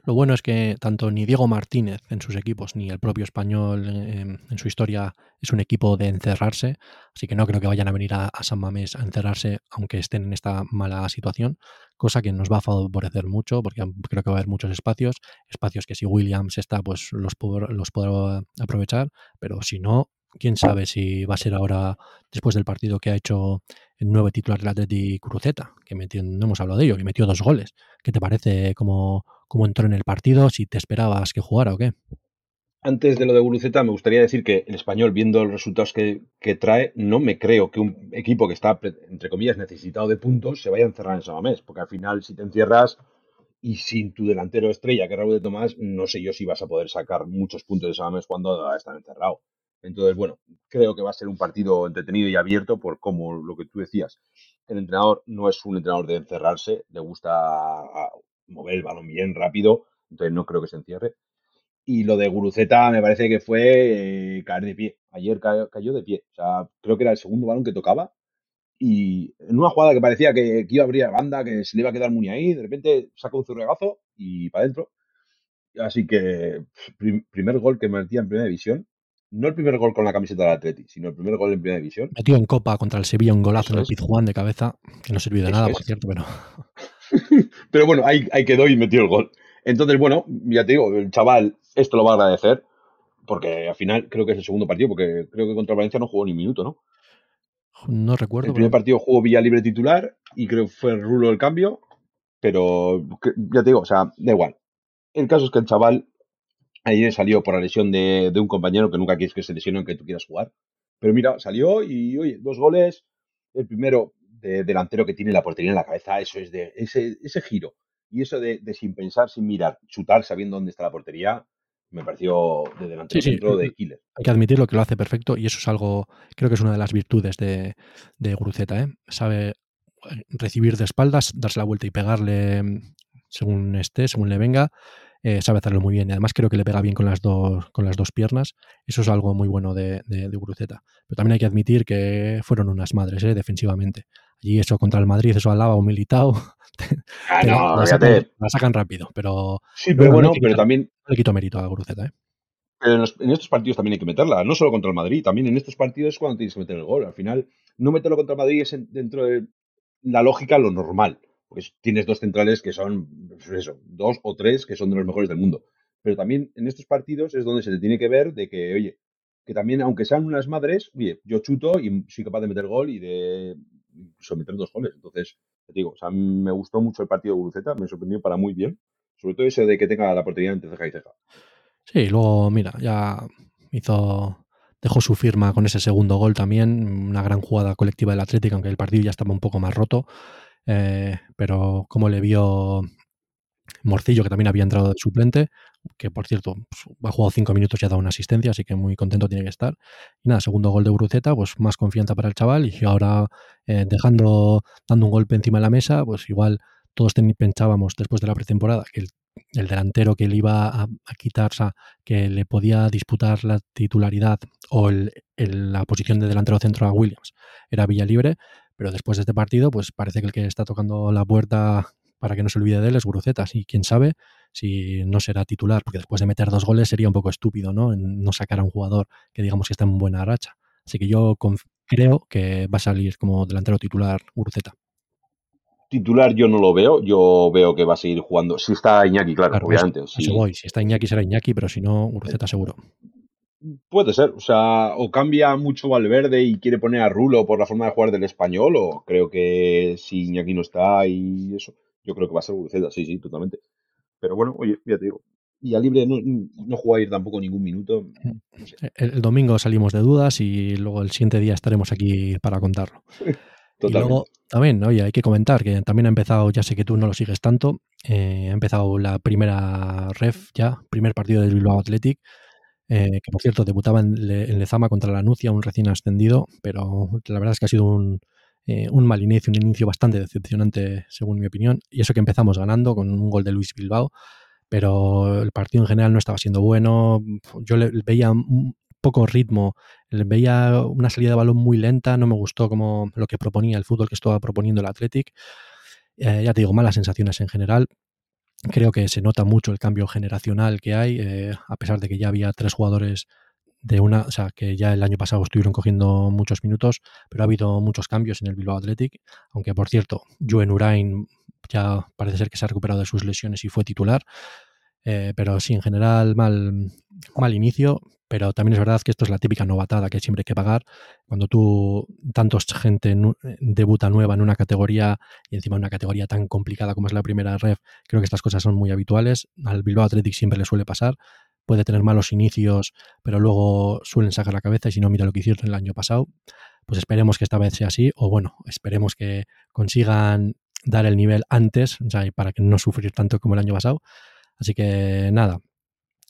Lo bueno es que tanto ni Diego Martínez en sus equipos ni el propio español en, su historia es un equipo de encerrarse, así que no creo que vayan a venir a, San Mamés a encerrarse aunque estén en esta mala situación, cosa que nos va a favorecer mucho porque creo que va a haber muchos espacios, espacios que si Williams está pues los, los podrá aprovechar, pero si no, quién sabe si va a ser ahora, después del partido que ha hecho el nuevo titular del Atleti Cruzeta, que metió, no hemos hablado de ello, que metió dos goles. ¿Qué te parece cómo, cómo entró en el partido? ¿Si te esperabas que jugara o qué? Antes de lo de Guruceta, me gustaría decir que el español, viendo los resultados que, trae, no me creo que un equipo que está, entre comillas, necesitado de puntos se vaya a encerrar en Samamés, porque al final, si te encierras y sin tu delantero estrella, que es Raúl de Tomás, no sé yo si vas a poder sacar muchos puntos de Samamés cuando están encerrado. Entonces, bueno, creo que va a ser un partido entretenido y abierto por como lo que tú decías. El entrenador no es un entrenador de encerrarse, le gusta mover el balón bien rápido, entonces no creo que se encierre. Y lo de Guruceta me parece que fue eh, caer de pie. Ayer cayó, de pie. O sea, creo que era el segundo balón que tocaba. Y en una jugada que parecía que, iba a abrir la banda, que se le iba a quedar muy ahí, de repente saca un zurregazo y para adentro. Así que primer gol que metía en primera división no el primer gol con la camiseta del Atleti, sino el primer gol en primera división. Metió en Copa contra el Sevilla un golazo en el Pizjuán de cabeza, que no sirvió de nada, por cierto, pero... pero bueno, ahí, ahí quedó y metió el gol. Entonces, bueno, ya te digo, el chaval esto lo va a agradecer, porque al final creo que es el segundo partido, porque creo que contra Valencia no jugó ni un minuto, ¿no? No recuerdo. El primer partido jugó Villa Libre titular y creo que fue Rulo el cambio, pero ya te digo, o sea, da igual. El caso es que el chaval Ayer salió por la lesión de, un compañero que nunca quieres que se lesione aunque tú quieras jugar. Pero mira, salió y, oye, dos goles. El primero de delantero que tiene la portería en la cabeza, eso es de ese, ese giro. Y eso de, sin pensar, sin mirar, chutar sabiendo dónde está la portería, me pareció de delantero centro de killer. Hay que admitirlo que lo hace perfecto y eso es algo, creo que es una de las virtudes de, de Guruceta. ¿eh? Sabe recibir de espaldas, darse la vuelta y pegarle según esté, según le venga eh, sabe hacerlo muy bien. Y además creo que le pega bien con las dos, con las dos piernas. Eso es algo muy bueno de, de, Pero también hay que admitir que fueron unas madres eh, defensivamente. Allí eso contra el Madrid, eso al lado, un militado. Ah, no, la, sacan, rápido, pero... Sí, pero bueno, pero también... le quito mérito a Guruceta, ¿eh? Pero en, estos partidos también hay que meterla, no solo contra el Madrid, también en estos partidos es cuando tienes que meter el gol. Al final, no meterlo contra el Madrid es dentro de la lógica lo normal. Pues tienes dos centrales que son, pues eso, dos o tres que son de los mejores del mundo. Pero también en estos partidos es donde se te tiene que ver de que, oye, que también, aunque sean unas madres, oye, yo chuto y soy capaz de meter gol y de someter dos goles. Entonces, te digo, o sea, me gustó mucho el partido de Buruceta, me sorprendió para muy bien. Sobre todo ese de que tenga la portería entre ceja y ceja. Sí, luego, mira, ya hizo dejó su firma con ese segundo gol también, una gran jugada colectiva del Atlético, aunque el partido ya estaba un poco más roto. Eh, pero como le vio Morcillo, que también había entrado de suplente, que por cierto pues, ha jugado cinco minutos y ha dado una asistencia, así que muy contento tiene que estar. Y nada, segundo gol de Bruceta, pues más confianza para el chaval y ahora eh, dejando, dando un golpe encima de la mesa, pues igual todos pensábamos después de la pretemporada que el, delantero que le iba a, quitarse, que le podía disputar la titularidad o la posición de delantero centro a Williams era Villalibre, pero después de este partido, pues parece que el que está tocando la puerta para que no se olvide de él es Gurucetas. Y quién sabe si no será titular, porque después de meter dos goles sería un poco estúpido, ¿no? no sacar a un jugador que digamos que está en buena racha. Así que yo creo que va a salir como delantero titular Guruceta. Titular yo no lo veo, yo veo que va a seguir jugando. Si está Iñaki, claro, obviamente. Si está Iñaki será Iñaki, pero si no, Guruceta seguro. Puede ser, o sea, o cambia mucho Valverde y quiere poner a Rulo por la forma de jugar del español, o creo que si Iñaki no está y eso, yo creo que va a ser Buruceta, sí, sí, totalmente. Pero bueno, oye, ya te digo. Y a libre no, no juega a ir tampoco ningún minuto. el, domingo salimos de dudas y luego el siguiente día estaremos aquí para contarlo. Y luego también, oye, hay que comentar que también ha empezado, ya sé que tú no lo sigues tanto, eh, ha empezado la primera ref ya, primer partido del Bilbao Athletic eh, que por cierto debutaba en, Lezama contra la Nucia, un recién ascendido, pero la verdad es que ha sido un, eh, un mal inicio, un inicio bastante decepcionante según mi opinión, y eso que empezamos ganando con un gol de Luis Bilbao, pero el partido en general no estaba siendo bueno, yo veía poco ritmo. Veía una salida de balón muy lenta, no me gustó como lo que proponía el fútbol que estaba proponiendo el Athletic. Eh, ya te digo, malas sensaciones en general. Creo que se nota mucho el cambio generacional que hay, eh, a pesar de que ya había tres jugadores de una, o sea, que ya el año pasado estuvieron cogiendo muchos minutos, pero ha habido muchos cambios en el Bilbao Athletic, aunque por cierto, Joen Urain ya parece ser que se ha recuperado de sus lesiones y fue titular, eh, pero sí, en general mal, mal inicio, pero también es verdad que esto es la típica novatada que siempre hay que pagar. Cuando tú, tantos gente debuta nueva en una categoría y encima una categoría tan complicada como es la primera ref, creo que estas cosas son muy habituales. Al Bilbao Athletic siempre le suele pasar. Puede tener malos inicios, pero luego suelen sacar la cabeza y si no, mira lo que hicieron el año pasado. Pues esperemos que esta vez sea así, o bueno, esperemos que consigan dar el nivel antes, para que no sufrir tanto como el año pasado. Así que nada,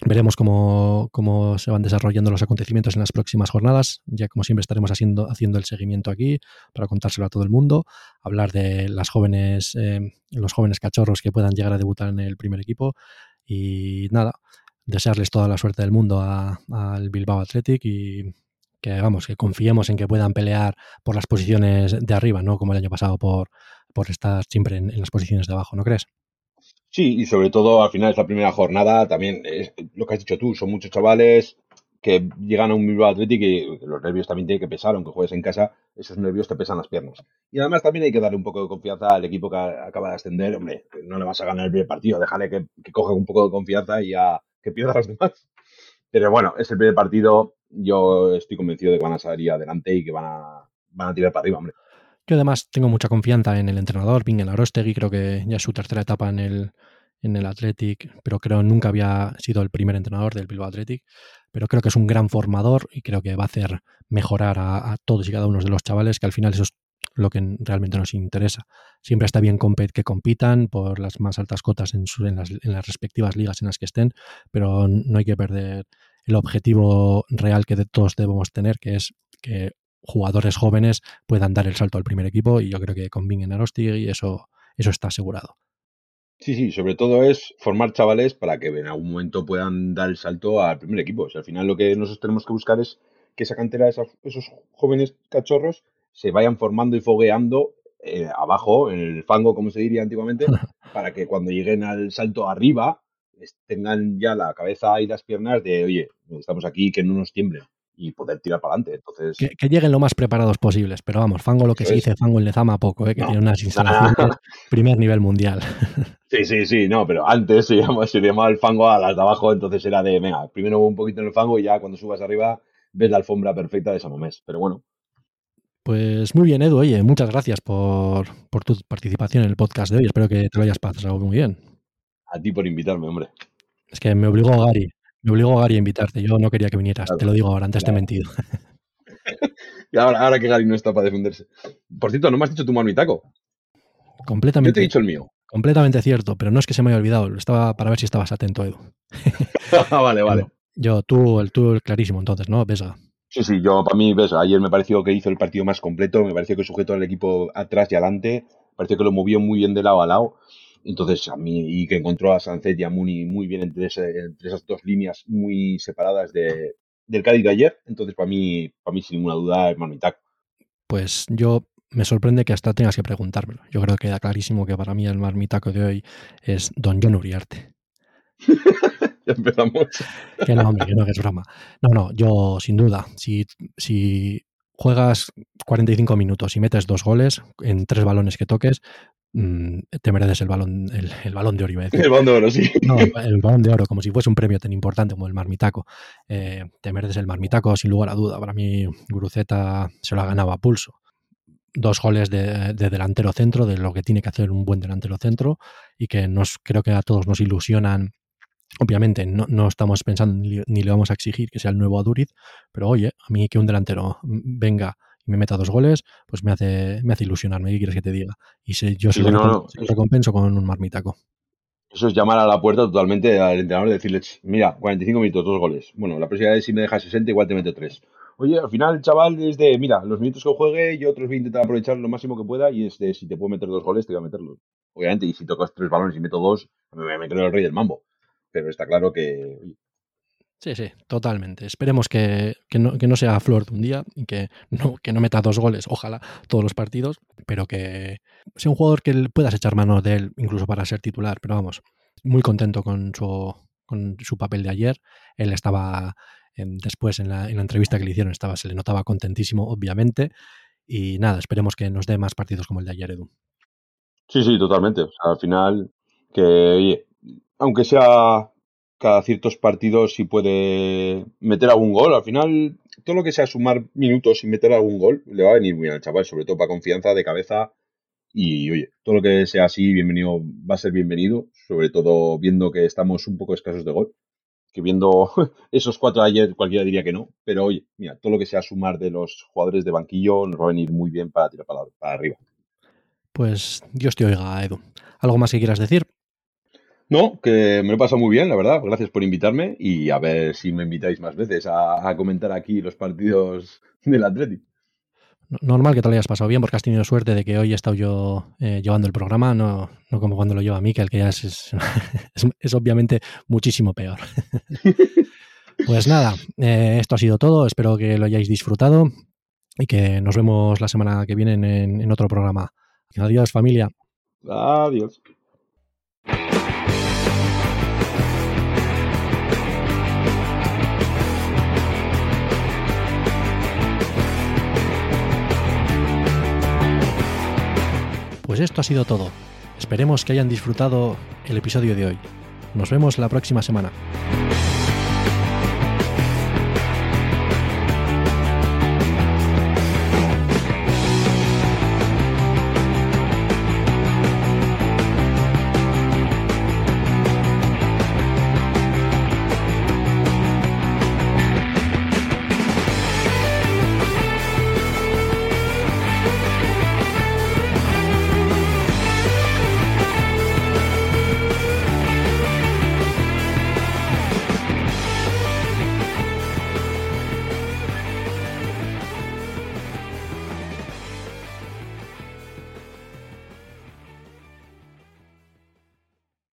veremos cómo, cómo, se van desarrollando los acontecimientos en las próximas jornadas. Ya como siempre estaremos haciendo, haciendo el seguimiento aquí para contárselo a todo el mundo, hablar de las jóvenes, eh, los jóvenes cachorros que puedan llegar a debutar en el primer equipo. Y nada, desearles toda la suerte del mundo al Bilbao Athletic y que vamos, que confiemos en que puedan pelear por las posiciones de arriba, ¿no? Como el año pasado por, por estar siempre en las posiciones de abajo, ¿no crees? Sí, y sobre todo al final de esta primera jornada, también es lo que has dicho tú, son muchos chavales que llegan a un Bilbao Athletic y los nervios también tienen que pesar, aunque juegues en casa, esos nervios te pesan las piernas. Y además también hay que darle un poco de confianza al equipo que acaba de ascender, hombre, no le vas a ganar el primer partido, déjale que, que coja un poco de confianza y ya que pierda los demás. Pero bueno, es el primer partido, yo estoy convencido de que van a salir adelante y que van a, van a tirar para arriba, hombre. Yo además tengo mucha confianza en el entrenador, Bingen Arostegui, creo que ya es su tercera etapa en el, en el Athletic, pero creo nunca había sido el primer entrenador del Bilbao Athletic, pero creo que es un gran formador y creo que va a hacer mejorar a, todos y cada uno de los chavales, que al final eso es lo que realmente nos interesa. Siempre está bien que compitan por las más altas cotas en, en, las, en respectivas ligas en las que estén, pero no hay que perder el objetivo real que de todos debemos tener, que es que jugadores jóvenes puedan dar el salto al primer equipo y yo creo que con Bingen y eso, eso está asegurado. Sí, sí, sobre todo es formar chavales para que en algún momento puedan dar el salto al primer equipo. O al final lo que nosotros tenemos que buscar es que esa cantera, esos jóvenes cachorros, se vayan formando y fogueando eh, abajo, en el fango, como se diría antiguamente, para que cuando lleguen al salto arriba tengan ya la cabeza y las piernas de, oye, estamos aquí, que no nos tiemblen y poder tirar para adelante. Entonces, que, lleguen lo más preparados posibles, pero vamos, Fango lo que se dice, Fango en Lezama poco, ¿eh? que tiene unas instalaciones primer nivel mundial. Sí, sí, sí, no, pero antes se llamaba, se llamaba el fango a las de abajo, entonces era de, venga, primero un poquito en el fango y ya cuando subas arriba ves la alfombra perfecta de Samomés, pero bueno. Pues muy bien, Edu, oye, muchas gracias por, por tu participación en el podcast de hoy, espero que te lo hayas pasado muy bien. A ti por invitarme, hombre. Es que me obligó Gary, me obligó Gary a invitarte. Yo no quería que vinieras, te lo digo ahora, antes te he mentido. y ahora, ahora que Gary no está para defenderse. Por cierto, ¿no me has dicho tu marmitaco? Completamente. Yo te he dicho el mío. Completamente cierto, pero no es que se me haya olvidado. Estaba para ver si estabas atento, Edu. Ah, vale, vale. Yo, tú, el tú clarísimo entonces, ¿no? Vesga. Sí, sí, yo para mí, ves, ayer me pareció que hizo el partido más completo, me pareció que sujetó al equipo atrás y adelante, me pareció que lo movió muy bien de lado a lado. Entonces, a mí, y que encontró a Sancet y a Muni muy bien entre, entre esas dos líneas muy separadas de, del Cádiz de ayer. Entonces, para mí, para mí, sin ninguna duda, es Marmitaco. Pues yo me sorprende que hasta tengas que preguntármelo. Yo creo que queda clarísimo que para mí el marmitaco de hoy es Don John Uriarte. ya empezamos. que no, hombre, que no, que es broma. No, no, yo sin duda, si, si juegas 45 minutos y metes dos goles en tres balones que toques, Mm, te mereces el balón, el, balón de oro. El balón de oro, sí. No, el balón de oro, como si fuese un premio tan importante como el marmitaco. Eh, te mereces el marmitaco, sin lugar a duda. Para mí, Guruceta se lo ha ganado a pulso. Dos goles de, delantero centro, de lo que tiene que hacer un buen delantero centro, y que nos creo que a todos nos ilusionan. Obviamente, no, no estamos pensando ni, le vamos a exigir que sea el nuevo Aduriz, pero oye, a mí que un delantero venga me meta dos goles, pues me hace, me hace ilusionarme. ¿Qué quieres que te diga? Y si yo se, lo recompenso, con un marmitaco. Eso es llamar a la puerta totalmente al entrenador y decirle, mira, 45 minutos, dos goles. Bueno, la próxima vez si me dejas 60, igual te meto tres. Oye, al final chaval es de, mira, los minutos que juegue, yo otros voy a intentar aprovechar lo máximo que pueda y es de, si te puedo meter dos goles, te voy a meterlos. Obviamente, y si tocas tres balones y meto dos, me voy a meter el rey del mambo. Pero está claro que Sí, sí, totalmente. Esperemos que, no, sea flor de un día y que no, que no meta dos goles, ojalá, todos los partidos, pero que sea un jugador que puedas echar mano de él incluso para ser titular. Pero vamos, muy contento con su, con su papel de ayer. Él estaba después en la, entrevista que le hicieron, estaba, se le notaba contentísimo, obviamente. Y nada, esperemos que nos dé más partidos como el de ayer, Edu. Sí, sí, totalmente. al final, que, oye, aunque sea cada ciertos partidos, si puede meter algún gol, al final, todo lo que sea sumar minutos y meter algún gol, le va a venir muy bien al chaval, sobre todo para confianza de cabeza. Y oye, todo lo que sea así, bienvenido, va a ser bienvenido, sobre todo viendo que estamos un poco escasos de gol que viendo esos cuatro ayer cualquiera diría que no, pero oye, mira, todo lo que sea sumar de los jugadores de banquillo nos va a venir muy bien para tirar para, arriba. Pues Dios te oiga, Edu. ¿Algo más que quieras decir? No, que me lo he pasado muy bien, la verdad. Gracias por invitarme y a ver si me invitáis más veces a, a comentar aquí los partidos del Atlético normal que te lo hayas pasado bien porque has tenido suerte de que hoy he estado yo eh, llevando el programa, no, no, como cuando lo lleva Mikel, que ya es, es, obviamente muchísimo peor. pues nada, eh, esto ha sido todo. Espero que lo hayáis disfrutado y que nos vemos la semana que viene en, en otro programa. Adiós, familia. Adiós. Pues esto ha sido todo. Esperemos que hayan disfrutado el episodio de hoy. Nos vemos la próxima semana.